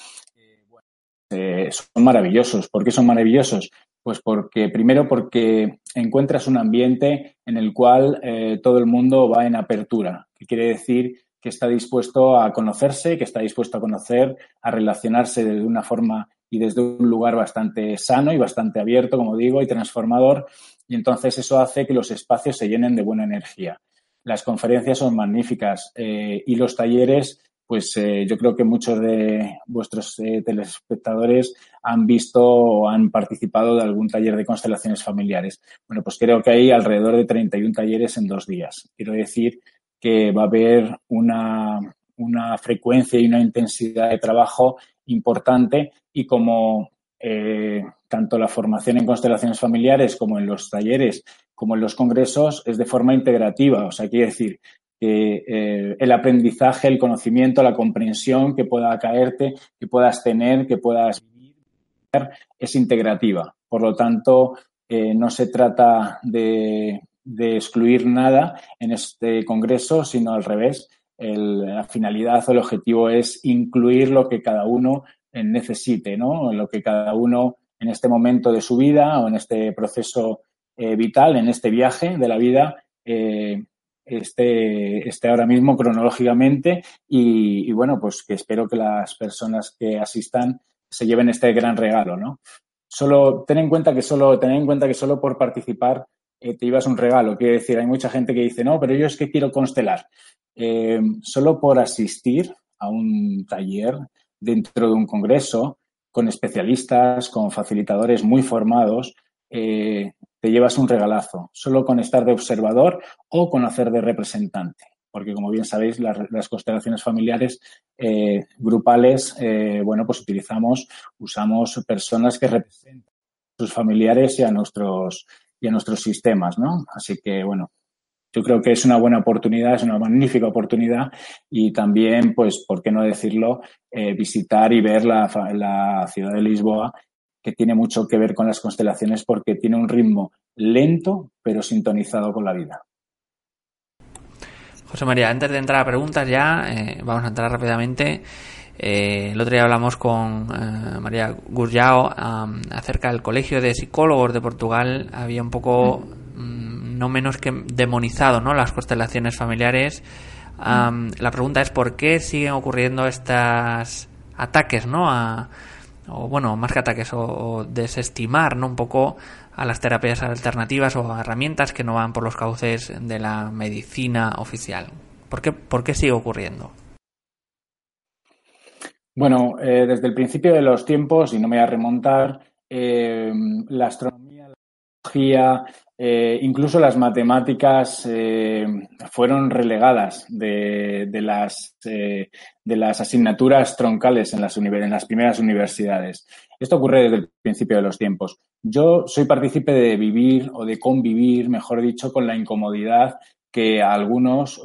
eh, son maravillosos. ¿Por qué son maravillosos? Pues porque, primero, porque encuentras un ambiente en el cual eh, todo el mundo va en apertura, que quiere decir que está dispuesto a conocerse, que está dispuesto a conocer, a relacionarse de una forma y desde un lugar bastante sano y bastante abierto, como digo, y transformador. Y entonces eso hace que los espacios se llenen de buena energía. Las conferencias son magníficas eh, y los talleres, pues eh, yo creo que muchos de vuestros eh, telespectadores han visto o han participado de algún taller de constelaciones familiares. Bueno, pues creo que hay alrededor de 31 talleres en dos días. Quiero decir que va a haber una, una frecuencia y una intensidad de trabajo importante y como tanto la formación en constelaciones familiares como en los talleres como en los congresos, es de forma integrativa. O sea, quiere decir que eh, el aprendizaje, el conocimiento, la comprensión que pueda caerte, que puedas tener, que puedas vivir, es integrativa. Por lo tanto, eh, no se trata de, excluir nada en este congreso, sino al revés. la finalidad o el objetivo es incluir lo que cada uno necesite, ¿no? Lo que cada uno en este momento de su vida o en este proceso eh, vital en este viaje de la vida eh, esté, ahora mismo cronológicamente y, bueno, pues que espero que las personas que asistan se lleven este gran regalo, ¿no? Solo ten en cuenta que solo, ten en cuenta que solo por participar eh, te llevas un regalo. Quiere decir, hay mucha gente que dice, no, pero yo es que quiero constelar. solo por asistir a un taller dentro de un congreso con especialistas, con facilitadores muy formados, eh, te llevas un regalazo, solo con estar de observador o con hacer de representante. Porque, como bien sabéis, las, constelaciones familiares eh, grupales, eh, bueno, pues utilizamos, usamos personas que representan a sus familiares y a nuestros, y a nuestros sistemas, ¿no? Así que, bueno, yo creo que es una buena oportunidad, es una magnífica oportunidad y también, pues, ¿por qué no decirlo? visitar y ver la, la, ciudad de Lisboa que tiene mucho que ver con las constelaciones porque tiene un ritmo lento pero sintonizado con la vida. José María, antes de entrar a preguntas ya, eh, vamos a entrar rápidamente. Eh, el otro día hablamos con eh, María Gurjao acerca del Colegio de Psicólogos de Portugal. Había un poco, mm, no menos que demonizado, ¿no? Las constelaciones familiares. La pregunta es por qué siguen ocurriendo estos ataques, ¿no? A, o bueno, más que ataques, o, desestimar ¿no? un poco a las terapias alternativas o herramientas que no van por los cauces de la medicina oficial. ¿Por qué, por qué sigue ocurriendo? Bueno, desde el principio de los tiempos, y no me voy a remontar, la astronomía, la eh, incluso las matemáticas eh, fueron relegadas de, las, eh, de las asignaturas troncales en las, en las primeras universidades. Esto ocurre desde el principio de los tiempos. Yo soy partícipe de vivir o de convivir, mejor dicho, con la incomodidad que algunos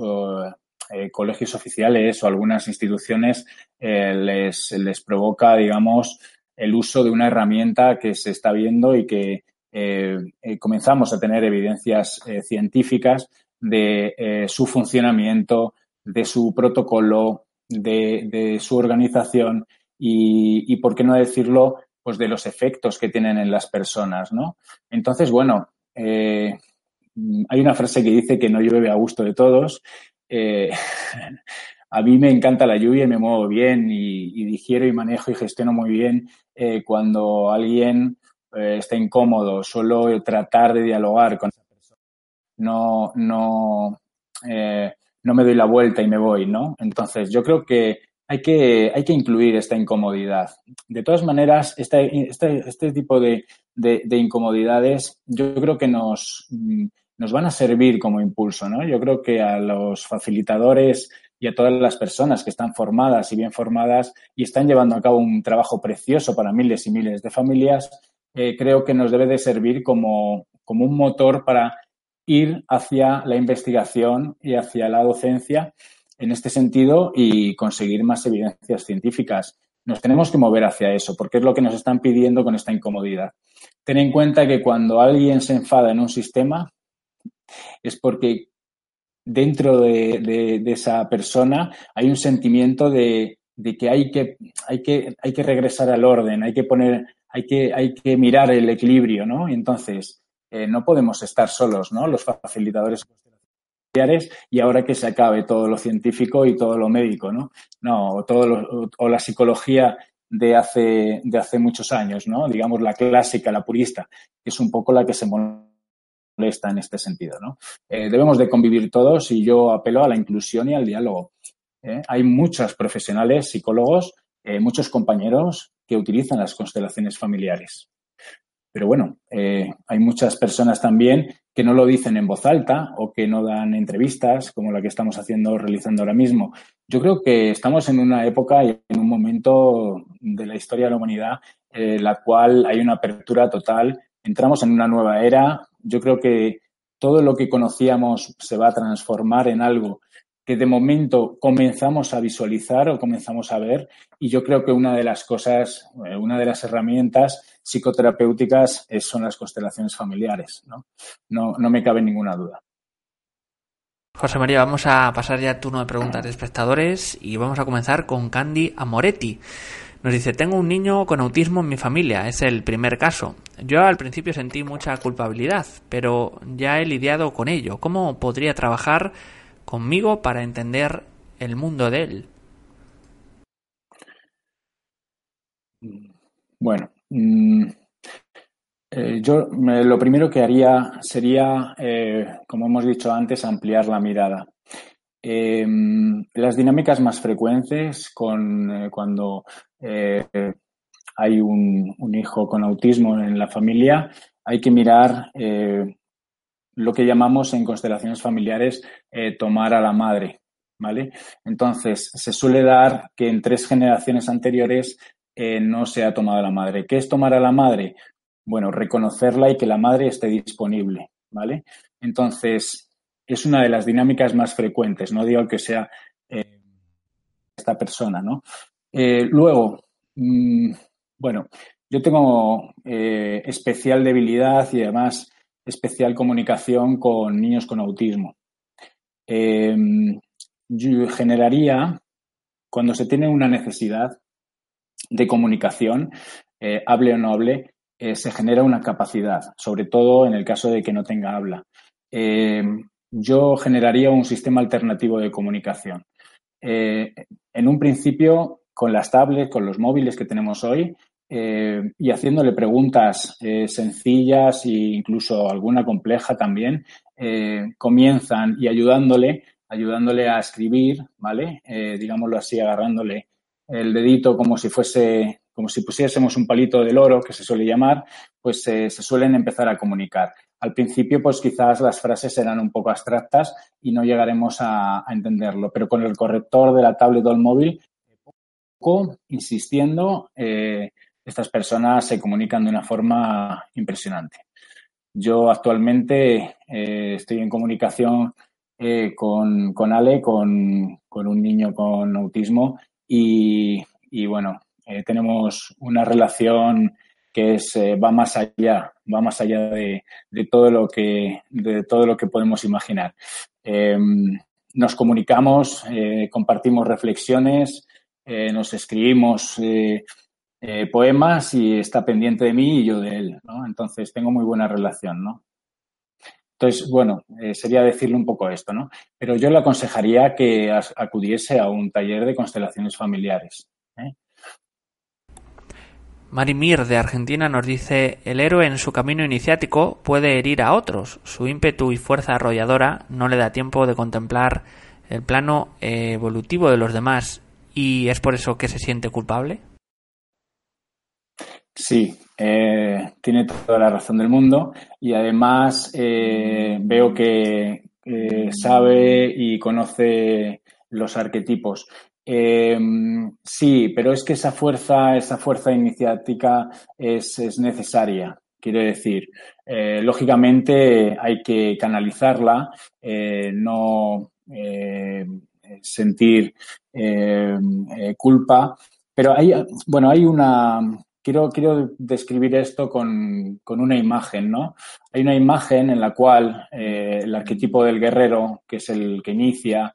colegios oficiales o algunas instituciones les, les provoca, digamos, el uso de una herramienta que se está viendo y que eh, eh, comenzamos a tener evidencias eh, científicas de su funcionamiento, de su protocolo, de, su organización y, por qué no decirlo, pues de los efectos que tienen en las personas, ¿no? Entonces, bueno, hay una frase que dice que no llueve a gusto de todos. a mí me encanta la lluvia y me muevo bien y, y digiero y manejo y gestiono muy bien cuando alguien eh, está incómodo, solo tratar de dialogar con esa persona. No, no, eh, no me doy la vuelta y me voy, ¿no? Entonces, yo creo que hay que, hay que incluir esta incomodidad. De todas maneras, este, este, este tipo de, de, incomodidades yo creo que nos, nos van a servir como impulso, ¿no? Yo creo que a los facilitadores y a todas las personas que están formadas y bien formadas y están llevando a cabo un trabajo precioso para miles y miles de familias, eh, creo que nos debe de servir como, como un motor para ir hacia la investigación y hacia la docencia en este sentido y conseguir más evidencias científicas. Nos tenemos que mover hacia eso, porque es lo que nos están pidiendo con esta incomodidad. Ten en cuenta que cuando alguien se enfada en un sistema es porque dentro de, esa persona hay un sentimiento de, de que, hay que, hay, que, hay que regresar al orden, hay que poner hay que, hay que mirar el equilibrio, ¿no? Y entonces, eh, no podemos estar solos, ¿no? Los facilitadores y ahora que se acabe todo lo científico y todo lo médico, ¿no? No, todo o la psicología de hace, de hace muchos años, ¿no? Digamos la clásica, la purista, que es un poco la que se molesta en este sentido, ¿no? Eh, debemos de convivir todos y yo apelo a la inclusión y al diálogo. ¿eh? Hay muchos profesionales, psicólogos, muchos compañeros que utilizan las constelaciones familiares. Pero bueno, eh, hay muchas personas también que no lo dicen en voz alta o que no dan entrevistas como la que estamos haciendo, realizando ahora mismo. Yo creo que estamos en una época y en un momento de la historia de la humanidad en la cual hay una apertura total. Entramos en una nueva era. Yo creo que todo lo que conocíamos se va a transformar en algo que de momento comenzamos a visualizar o comenzamos a ver. Y yo creo que una de las cosas, eh, una de las herramientas psicoterapéuticas son las constelaciones familiares. ¿no? No, no me cabe ninguna duda. José María, vamos a pasar ya al turno de preguntas de espectadores y vamos a comenzar con Candy Amoretti. Nos dice, tengo un niño con autismo en mi familia, es el primer caso. Yo al principio sentí mucha culpabilidad, pero ya he lidiado con ello. ¿Cómo podría trabajar conmigo para entender el mundo de él? Bueno, mm, eh, yo lo primero que haría sería, eh, como hemos dicho antes, ampliar la mirada. Em, las dinámicas más frecuentes con, eh, cuando hay un, hijo con autismo en la familia, hay que mirar lo que llamamos en constelaciones familiares eh, tomar a la madre, ¿vale? Entonces, se suele dar que en tres generaciones anteriores eh, no se ha tomado a la madre. ¿Qué es tomar a la madre? Bueno, reconocerla y que la madre esté disponible, ¿vale? Entonces, es una de las dinámicas más frecuentes, no digo que sea eh, esta persona, ¿no? luego, mm, bueno, yo tengo especial debilidad y además especial comunicación con niños con autismo. Em, generaría, cuando se tiene una necesidad de comunicación, eh, hable o no hable, eh, se genera una capacidad, sobre todo en el caso de que no tenga habla. Em, yo generaría un sistema alternativo de comunicación. Eh, en un principio, con las tablets, con los móviles que tenemos hoy, eh, y haciéndole preguntas eh, sencillas e incluso alguna compleja también, eh, comienzan y ayudándole, ayudándole a escribir, ¿vale? digámoslo así, agarrándole el dedito como si fuese, como si pusiésemos un palito del oro, que se suele llamar, pues se suelen empezar a comunicar. Al principio, pues quizás las frases serán un poco abstractas y no llegaremos a, entenderlo, pero con el corrector de la tablet o el móvil, poco, insistiendo, eh, estas personas se comunican de una forma impresionante. Yo actualmente eh, estoy en comunicación eh, con, con, Ale, con, con, un niño con autismo y, y bueno, tenemos una relación que es, va más allá va más allá de, todo lo que, de todo lo que podemos imaginar. Em, nos comunicamos, eh, compartimos reflexiones, eh, nos escribimos eh, poemas y está pendiente de mí y yo de él, Entonces tengo muy buena relación, ¿no? Entonces, bueno, sería decirle un poco esto, ¿no? Pero yo le aconsejaría que acudiese a un taller de constelaciones familiares. Marimir de Argentina nos dice el héroe en su camino iniciático puede herir a otros. Su ímpetu y fuerza arrolladora no le da tiempo de contemplar el plano evolutivo de los demás y es por eso que se siente culpable. Sí, eh, tiene toda la razón del mundo y además eh, veo que sabe y conoce los arquetipos. Eh, sí, pero es que esa fuerza, esa fuerza iniciática es, necesaria. Quiero decir, eh, lógicamente hay que canalizarla, eh, no sentir culpa, pero hay, bueno, hay una, quiero, quiero describir esto con, con, una imagen, ¿no? Hay una imagen en la cual el arquetipo del guerrero, que es el que inicia,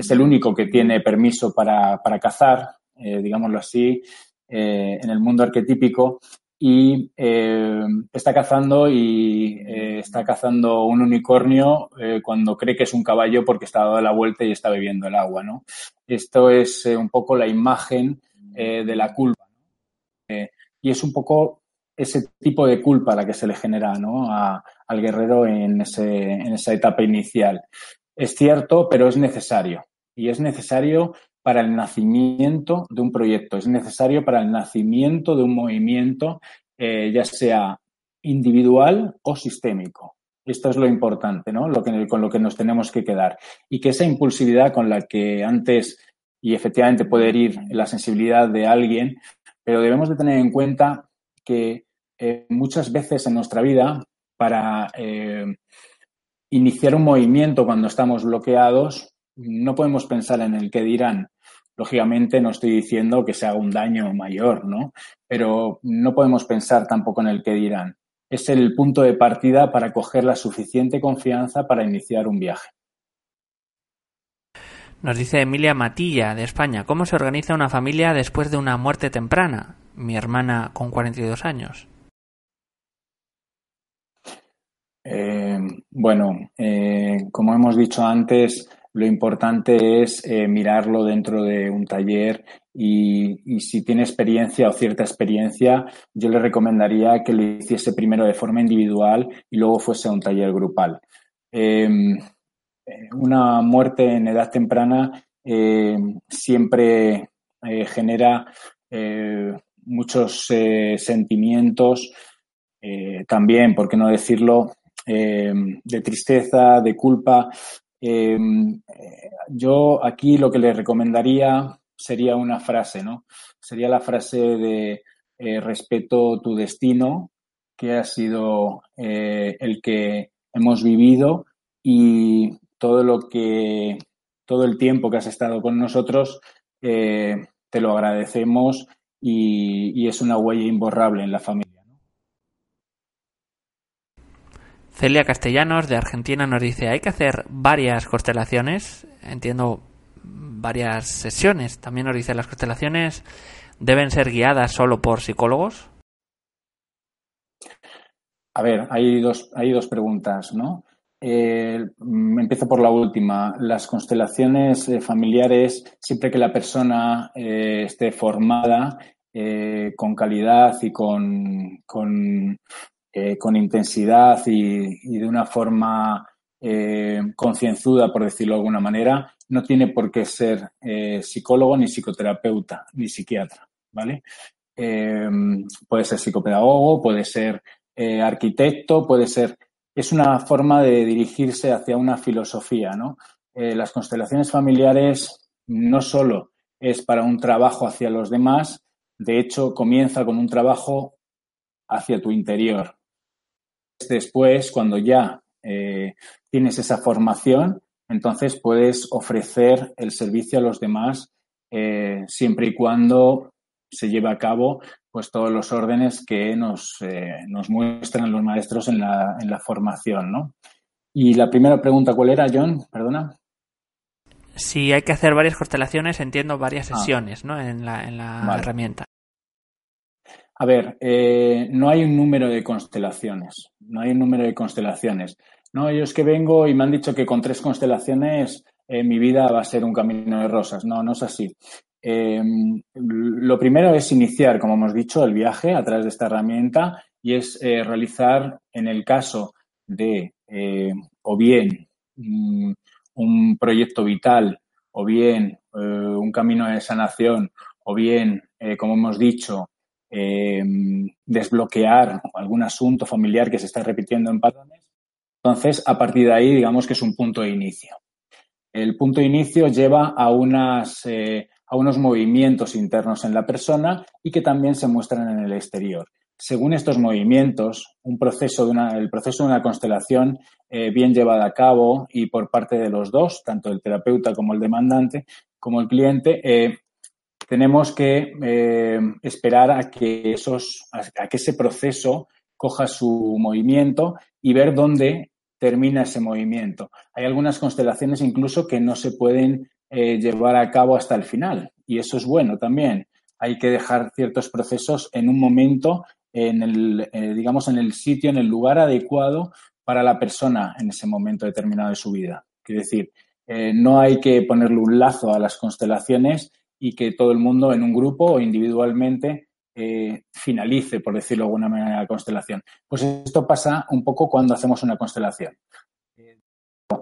es el único que tiene permiso para, cazar, eh, digámoslo así, eh, en el mundo arquetípico y eh, está cazando y está cazando un unicornio cuando cree que es un caballo porque está dado la vuelta y está bebiendo el agua, ¿no? Esto es un poco la imagen de la culpa. Y es un poco ese tipo de culpa la que se le genera ¿no? al guerrero en, ese, en esa etapa inicial. Es cierto, pero es necesario y es necesario para el nacimiento de un proyecto, es necesario para el nacimiento de un movimiento, eh, ya sea individual o sistémico. Esto es lo importante, ¿no? Lo que, con lo que nos tenemos que quedar. Y que esa impulsividad con la que antes, y efectivamente puede herir la sensibilidad de alguien, pero debemos de tener en cuenta que eh, muchas veces en nuestra vida, para eh, iniciar un movimiento cuando estamos bloqueados, no podemos pensar en el que dirán. Lógicamente no estoy diciendo que se haga un daño mayor, ¿no? Pero no podemos pensar tampoco en el que dirán. Es el punto de partida para coger la suficiente confianza para iniciar un viaje. Nos dice Emilia Matilla, de España, ¿cómo se organiza una familia después de una muerte temprana? Mi hermana con 42 años. Eh, bueno, eh, como hemos dicho antes, lo importante es eh, mirarlo dentro de un taller y, si tiene experiencia o cierta experiencia, yo le recomendaría que lo hiciese primero de forma individual y luego fuese a un taller grupal. Eh, una muerte en edad temprana em, siempre eh, genera muchos sentimientos, también, por qué no decirlo, de tristeza, de culpa, yo aquí lo que le recomendaría sería una frase, ¿no? Sería la frase de eh, respeto tu destino, que ha sido eh, el que hemos vivido y todo lo que, todo el tiempo que has estado con nosotros, eh, te lo agradecemos y es una huella imborrable en la familia. Celia Castellanos de Argentina nos dice, hay que hacer varias constelaciones, entiendo varias sesiones. También nos dice, las constelaciones deben ser guiadas solo por psicólogos. A ver, hay dos, hay dos preguntas, ¿no? Eh, empiezo por la última. Las constelaciones eh, familiares, siempre que la persona eh, esté formada con calidad y con, con con intensidad y, de una forma concienzuda, por decirlo de alguna manera, no tiene por qué ser psicólogo, ni psicoterapeuta, ni psiquiatra, ¿vale? Puede ser psicopedagogo, puede ser arquitecto, puede ser... Es una forma de dirigirse hacia una filosofía, ¿no? Eh, las constelaciones familiares no solo es para un trabajo hacia los demás, de hecho comienza con un trabajo hacia tu interior. Después, cuando ya tienes esa formación, entonces puedes ofrecer el servicio a los demás eh, siempre y cuando se lleve a cabo pues todos los órdenes que nos, eh, nos muestran los maestros en la, en la formación, ¿no? Y la primera pregunta, ¿cuál era, John? Perdona. Si hay que hacer varias constelaciones, entiendo varias ah. sesiones, ¿no? En la, en la herramienta. A ver, eh, no hay un número de constelaciones, no hay un número de constelaciones. No, yo es que vengo y me han dicho que con tres constelaciones eh, mi vida va a ser un camino de rosas. No, no es así. Em, lo primero es iniciar, como hemos dicho, el viaje a través de esta herramienta y es eh, realizar, en el caso de eh, o bien mm, un proyecto vital, o bien un camino de sanación, o bien, como hemos dicho, em, desbloquear algún asunto familiar que se está repitiendo en patrones, entonces, a partir de ahí, digamos que es un punto de inicio. El punto de inicio lleva a, unas, eh, a unos movimientos internos en la persona y que también se muestran en el exterior. Según estos movimientos, un proceso el proceso de una constelación eh, bien llevada a cabo y por parte de los dos, tanto el terapeuta como el demandante, como el cliente, eh, tenemos que esperar a que, esos, a que ese proceso coja su movimiento y ver dónde termina ese movimiento. Hay algunas constelaciones incluso que no se pueden eh, llevar a cabo hasta el final y eso es bueno también. Hay que dejar ciertos procesos en un momento, en el, eh, digamos, en el sitio, en el lugar adecuado para la persona en ese momento determinado de su vida. Quiere decir, eh, no hay que ponerle un lazo a las constelaciones y que todo el mundo en un grupo o individualmente finalice, por decirlo de alguna manera, la constelación. Pues esto pasa un poco cuando hacemos una constelación.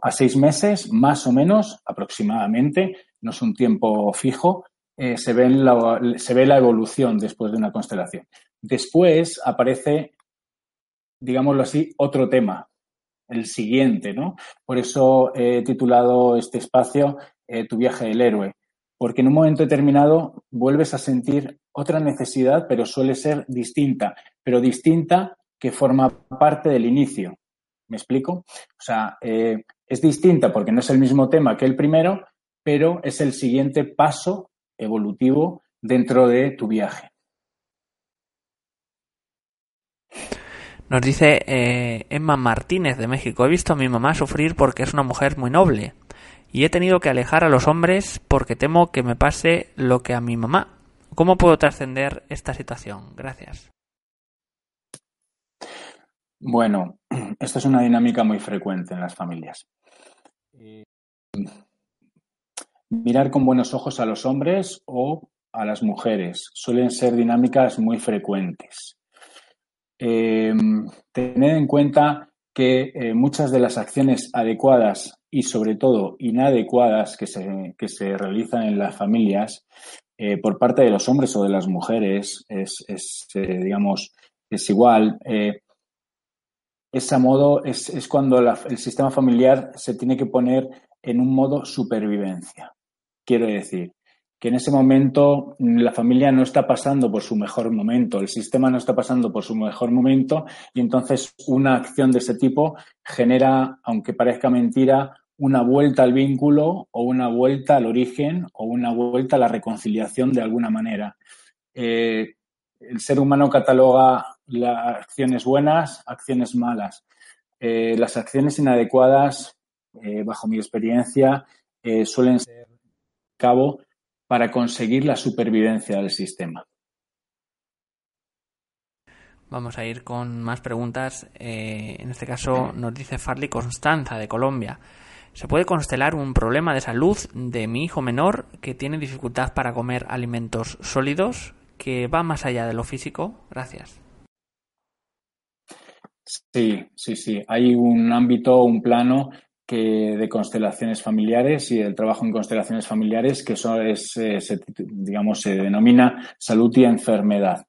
A seis meses, más o menos, aproximadamente, no es un tiempo fijo, eh, se, ve la, se ve la evolución después de una constelación. Después aparece, digámoslo así, otro tema, el siguiente, ¿no? Por eso he titulado este espacio eh, Tu viaje del héroe, porque en un momento determinado vuelves a sentir otra necesidad, pero suele ser distinta, pero distinta que forma parte del inicio. ¿Me explico? O sea, eh, es distinta porque no es el mismo tema que el primero, pero es el siguiente paso evolutivo dentro de tu viaje. Nos dice eh, Emma Martínez de México. He visto a mi mamá sufrir porque es una mujer muy noble y he tenido que alejar a los hombres porque temo que me pase lo que a mi mamá. ¿Cómo puedo trascender esta situación? Gracias. Bueno, esto es una dinámica muy frecuente en las familias. Eh, mirar con buenos ojos a los hombres o a las mujeres suelen ser dinámicas muy frecuentes. Eh, tener en cuenta que eh, muchas de las acciones adecuadas y sobre todo inadecuadas que se, que se realizan en las familias eh, por parte de los hombres o de las mujeres es, es digamos, es igual. Ese modo es, es cuando el sistema familiar se tiene que poner en un modo supervivencia. Quiero decir, que en ese momento la familia no está pasando por su mejor momento, el sistema no está pasando por su mejor momento y entonces una acción de ese tipo genera, aunque parezca mentira, una vuelta al vínculo o una vuelta al origen o una vuelta a la reconciliación de alguna manera. Eh, el ser humano cataloga las acciones buenas, acciones malas. Eh, las acciones inadecuadas, eh, bajo mi experiencia, suelen ser cabo para conseguir la supervivencia del sistema. Vamos a ir con más preguntas. Eh, en este caso nos dice Farley Constanza de Colombia. ¿Se puede constelar un problema de salud de mi hijo menor que tiene dificultad para comer alimentos sólidos que va más allá de lo físico? Gracias. Sí, sí, sí. Hay un ámbito, un plano que de constelaciones familiares y el trabajo en constelaciones familiares, que eso es, eh, se, digamos, se denomina salud y enfermedad.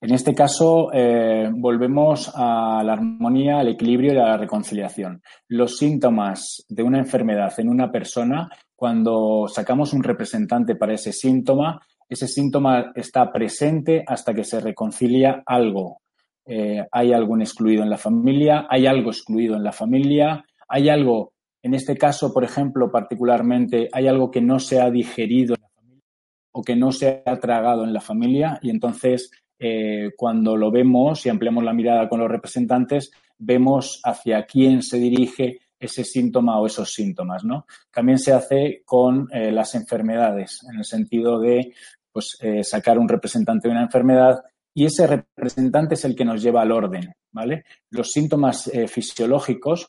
En este caso, eh, volvemos a la armonía, al equilibrio y a la reconciliación. Los síntomas de una enfermedad en una persona, cuando sacamos un representante para ese síntoma, ese síntoma está presente hasta que se reconcilia algo. Eh, hay algún excluido en la familia, hay algo excluido en la familia, hay algo, en este caso, por ejemplo, particularmente, hay algo que no se ha digerido en la familia o que no se ha tragado en la familia y entonces eh, cuando lo vemos y ampliamos la mirada con los representantes, vemos hacia quién se dirige ese síntoma o esos síntomas, ¿no? También se hace con eh, las enfermedades, en el sentido de pues, sacar un representante de una enfermedad y ese representante es el que nos lleva al orden, ¿vale? Los síntomas fisiológicos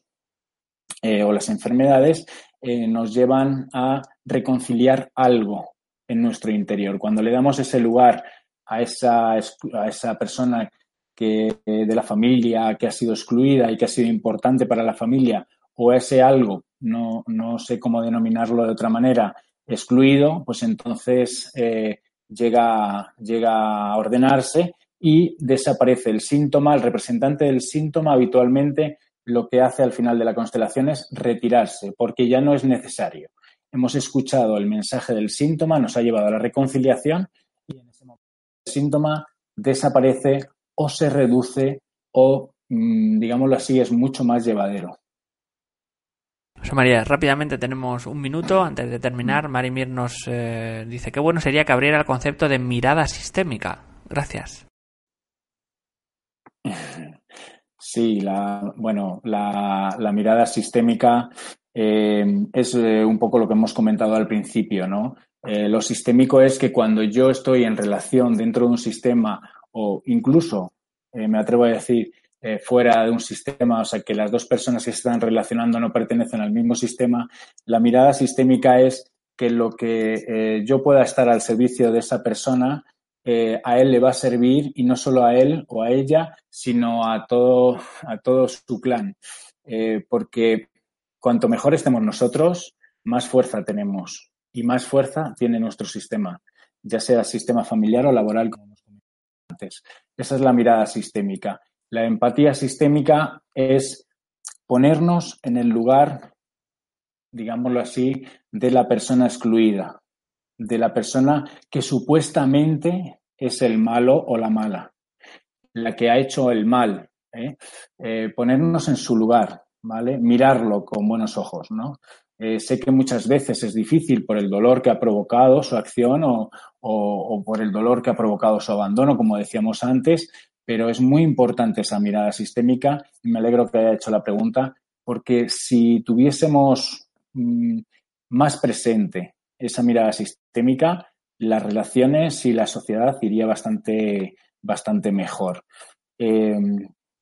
eh, o las enfermedades eh, nos llevan a reconciliar algo en nuestro interior. Cuando le damos ese lugar a esa, a esa persona que, eh, de la familia que ha sido excluida y que ha sido importante para la familia, o ese algo, no, no sé cómo denominarlo de otra manera, excluido, pues entonces llega, llega a ordenarse y desaparece el síntoma, el representante del síntoma habitualmente lo que hace al final de la constelación es retirarse, porque ya no es necesario. Hemos escuchado el mensaje del síntoma, nos ha llevado a la reconciliación y en ese momento el síntoma desaparece o se reduce o, mm, digámoslo así, es mucho más llevadero. José María, rápidamente tenemos un minuto antes de terminar. Marimir nos eh, dice que bueno sería que abriera el concepto de mirada sistémica. Gracias. Sí, la, bueno, la, mirada sistémica eh, es eh, un poco lo que hemos comentado al principio, ¿no? Eh, lo sistémico es que cuando yo estoy en relación dentro de un sistema o incluso, me atrevo a decir, fuera de un sistema, o sea, que las dos personas que se están relacionando no pertenecen al mismo sistema, la mirada sistémica es que lo que yo pueda estar al servicio de esa persona eh, a él le va a servir y no solo a él o a ella, sino a todo, a todo su clan. Eh, porque cuanto mejor estemos nosotros, más fuerza tenemos y más fuerza tiene nuestro sistema, ya sea sistema familiar o laboral, como hemos comentado antes. Esa es la mirada sistémica. La empatía sistémica es ponernos en el lugar, digámoslo así, de la persona excluida, de la persona que supuestamente es el malo o la mala, la que ha hecho el mal. ¿eh? Eh, ponernos en su lugar, ¿vale? Mirarlo con buenos ojos, ¿no? Eh, sé que muchas veces es difícil por el dolor que ha provocado su acción o, o, por el dolor que ha provocado su abandono, como decíamos antes, pero es muy importante esa mirada sistémica y me alegro que haya hecho la pregunta, porque si tuviésemos mm, más presente esa mirada sistémica, las relaciones y la sociedad iría bastante, bastante mejor. Eh,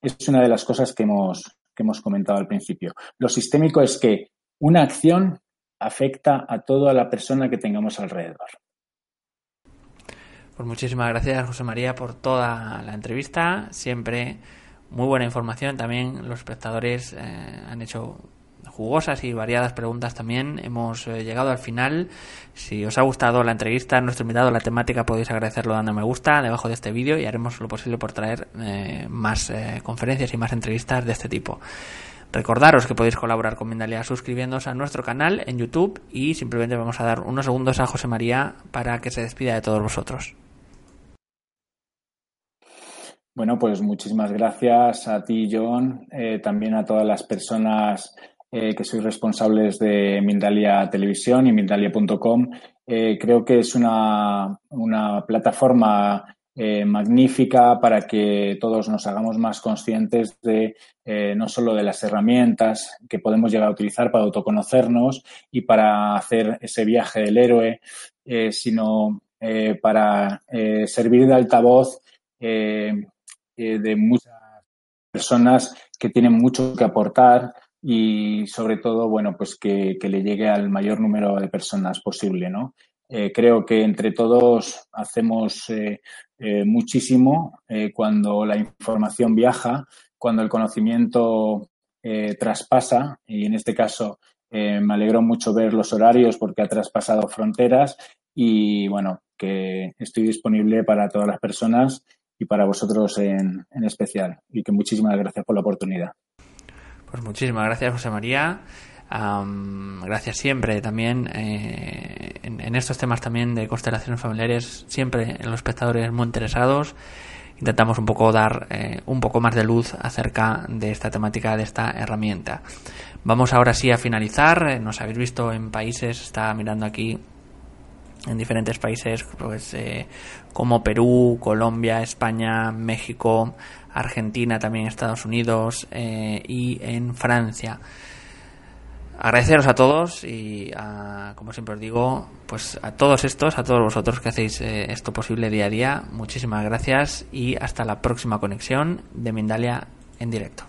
es una de las cosas que hemos, que hemos comentado al principio. Lo sistémico es que una acción afecta a toda la persona que tengamos alrededor. Pues muchísimas gracias, José María, por toda la entrevista. Siempre muy buena información. También los espectadores eh, han hecho jugosas y variadas preguntas también. Hemos eh, llegado al final. Si os ha gustado la entrevista, nuestro invitado, la temática, podéis agradecerlo dando me gusta debajo de este vídeo y haremos lo posible por traer eh, más eh, conferencias y más entrevistas de este tipo. Recordaros que podéis colaborar con Mindalia suscribiéndoos a nuestro canal en YouTube y simplemente vamos a dar unos segundos a José María para que se despida de todos vosotros. Bueno, pues muchísimas gracias a ti, John, también a todas las personas eh, que soy responsables de Mindalia Televisión y Mindalia.com. Eh, creo que es una, plataforma eh, magnífica para que todos nos hagamos más conscientes de no solo de las herramientas que podemos llegar a utilizar para autoconocernos y para hacer ese viaje del héroe, sino para servir de altavoz de muchas personas que tienen mucho que aportar y sobre todo, bueno, pues que, le llegue al mayor número de personas posible, ¿no? Eh, creo que entre todos hacemos eh, eh, muchísimo cuando la información viaja, cuando el conocimiento eh, traspasa y en este caso eh, me alegró mucho ver los horarios porque ha traspasado fronteras y bueno, que estoy disponible para todas las personas y para vosotros en, en especial y que muchísimas gracias por la oportunidad. Pues muchísimas gracias José María. gracias siempre también eh, en, estos temas también de constelaciones familiares, siempre los espectadores muy interesados. Intentamos un poco dar eh, un poco más de luz acerca de esta temática, de esta herramienta. Vamos ahora sí a finalizar. Eh, nos habéis visto en países, está mirando aquí en diferentes países pues, como Perú, Colombia, España, México, Argentina, también Estados Unidos y en Francia agradeceros a todos y como siempre os digo, pues a todos estos, a todos vosotros que hacéis eh, esto posible día a día, muchísimas gracias y hasta la próxima conexión de Mindalia en directo.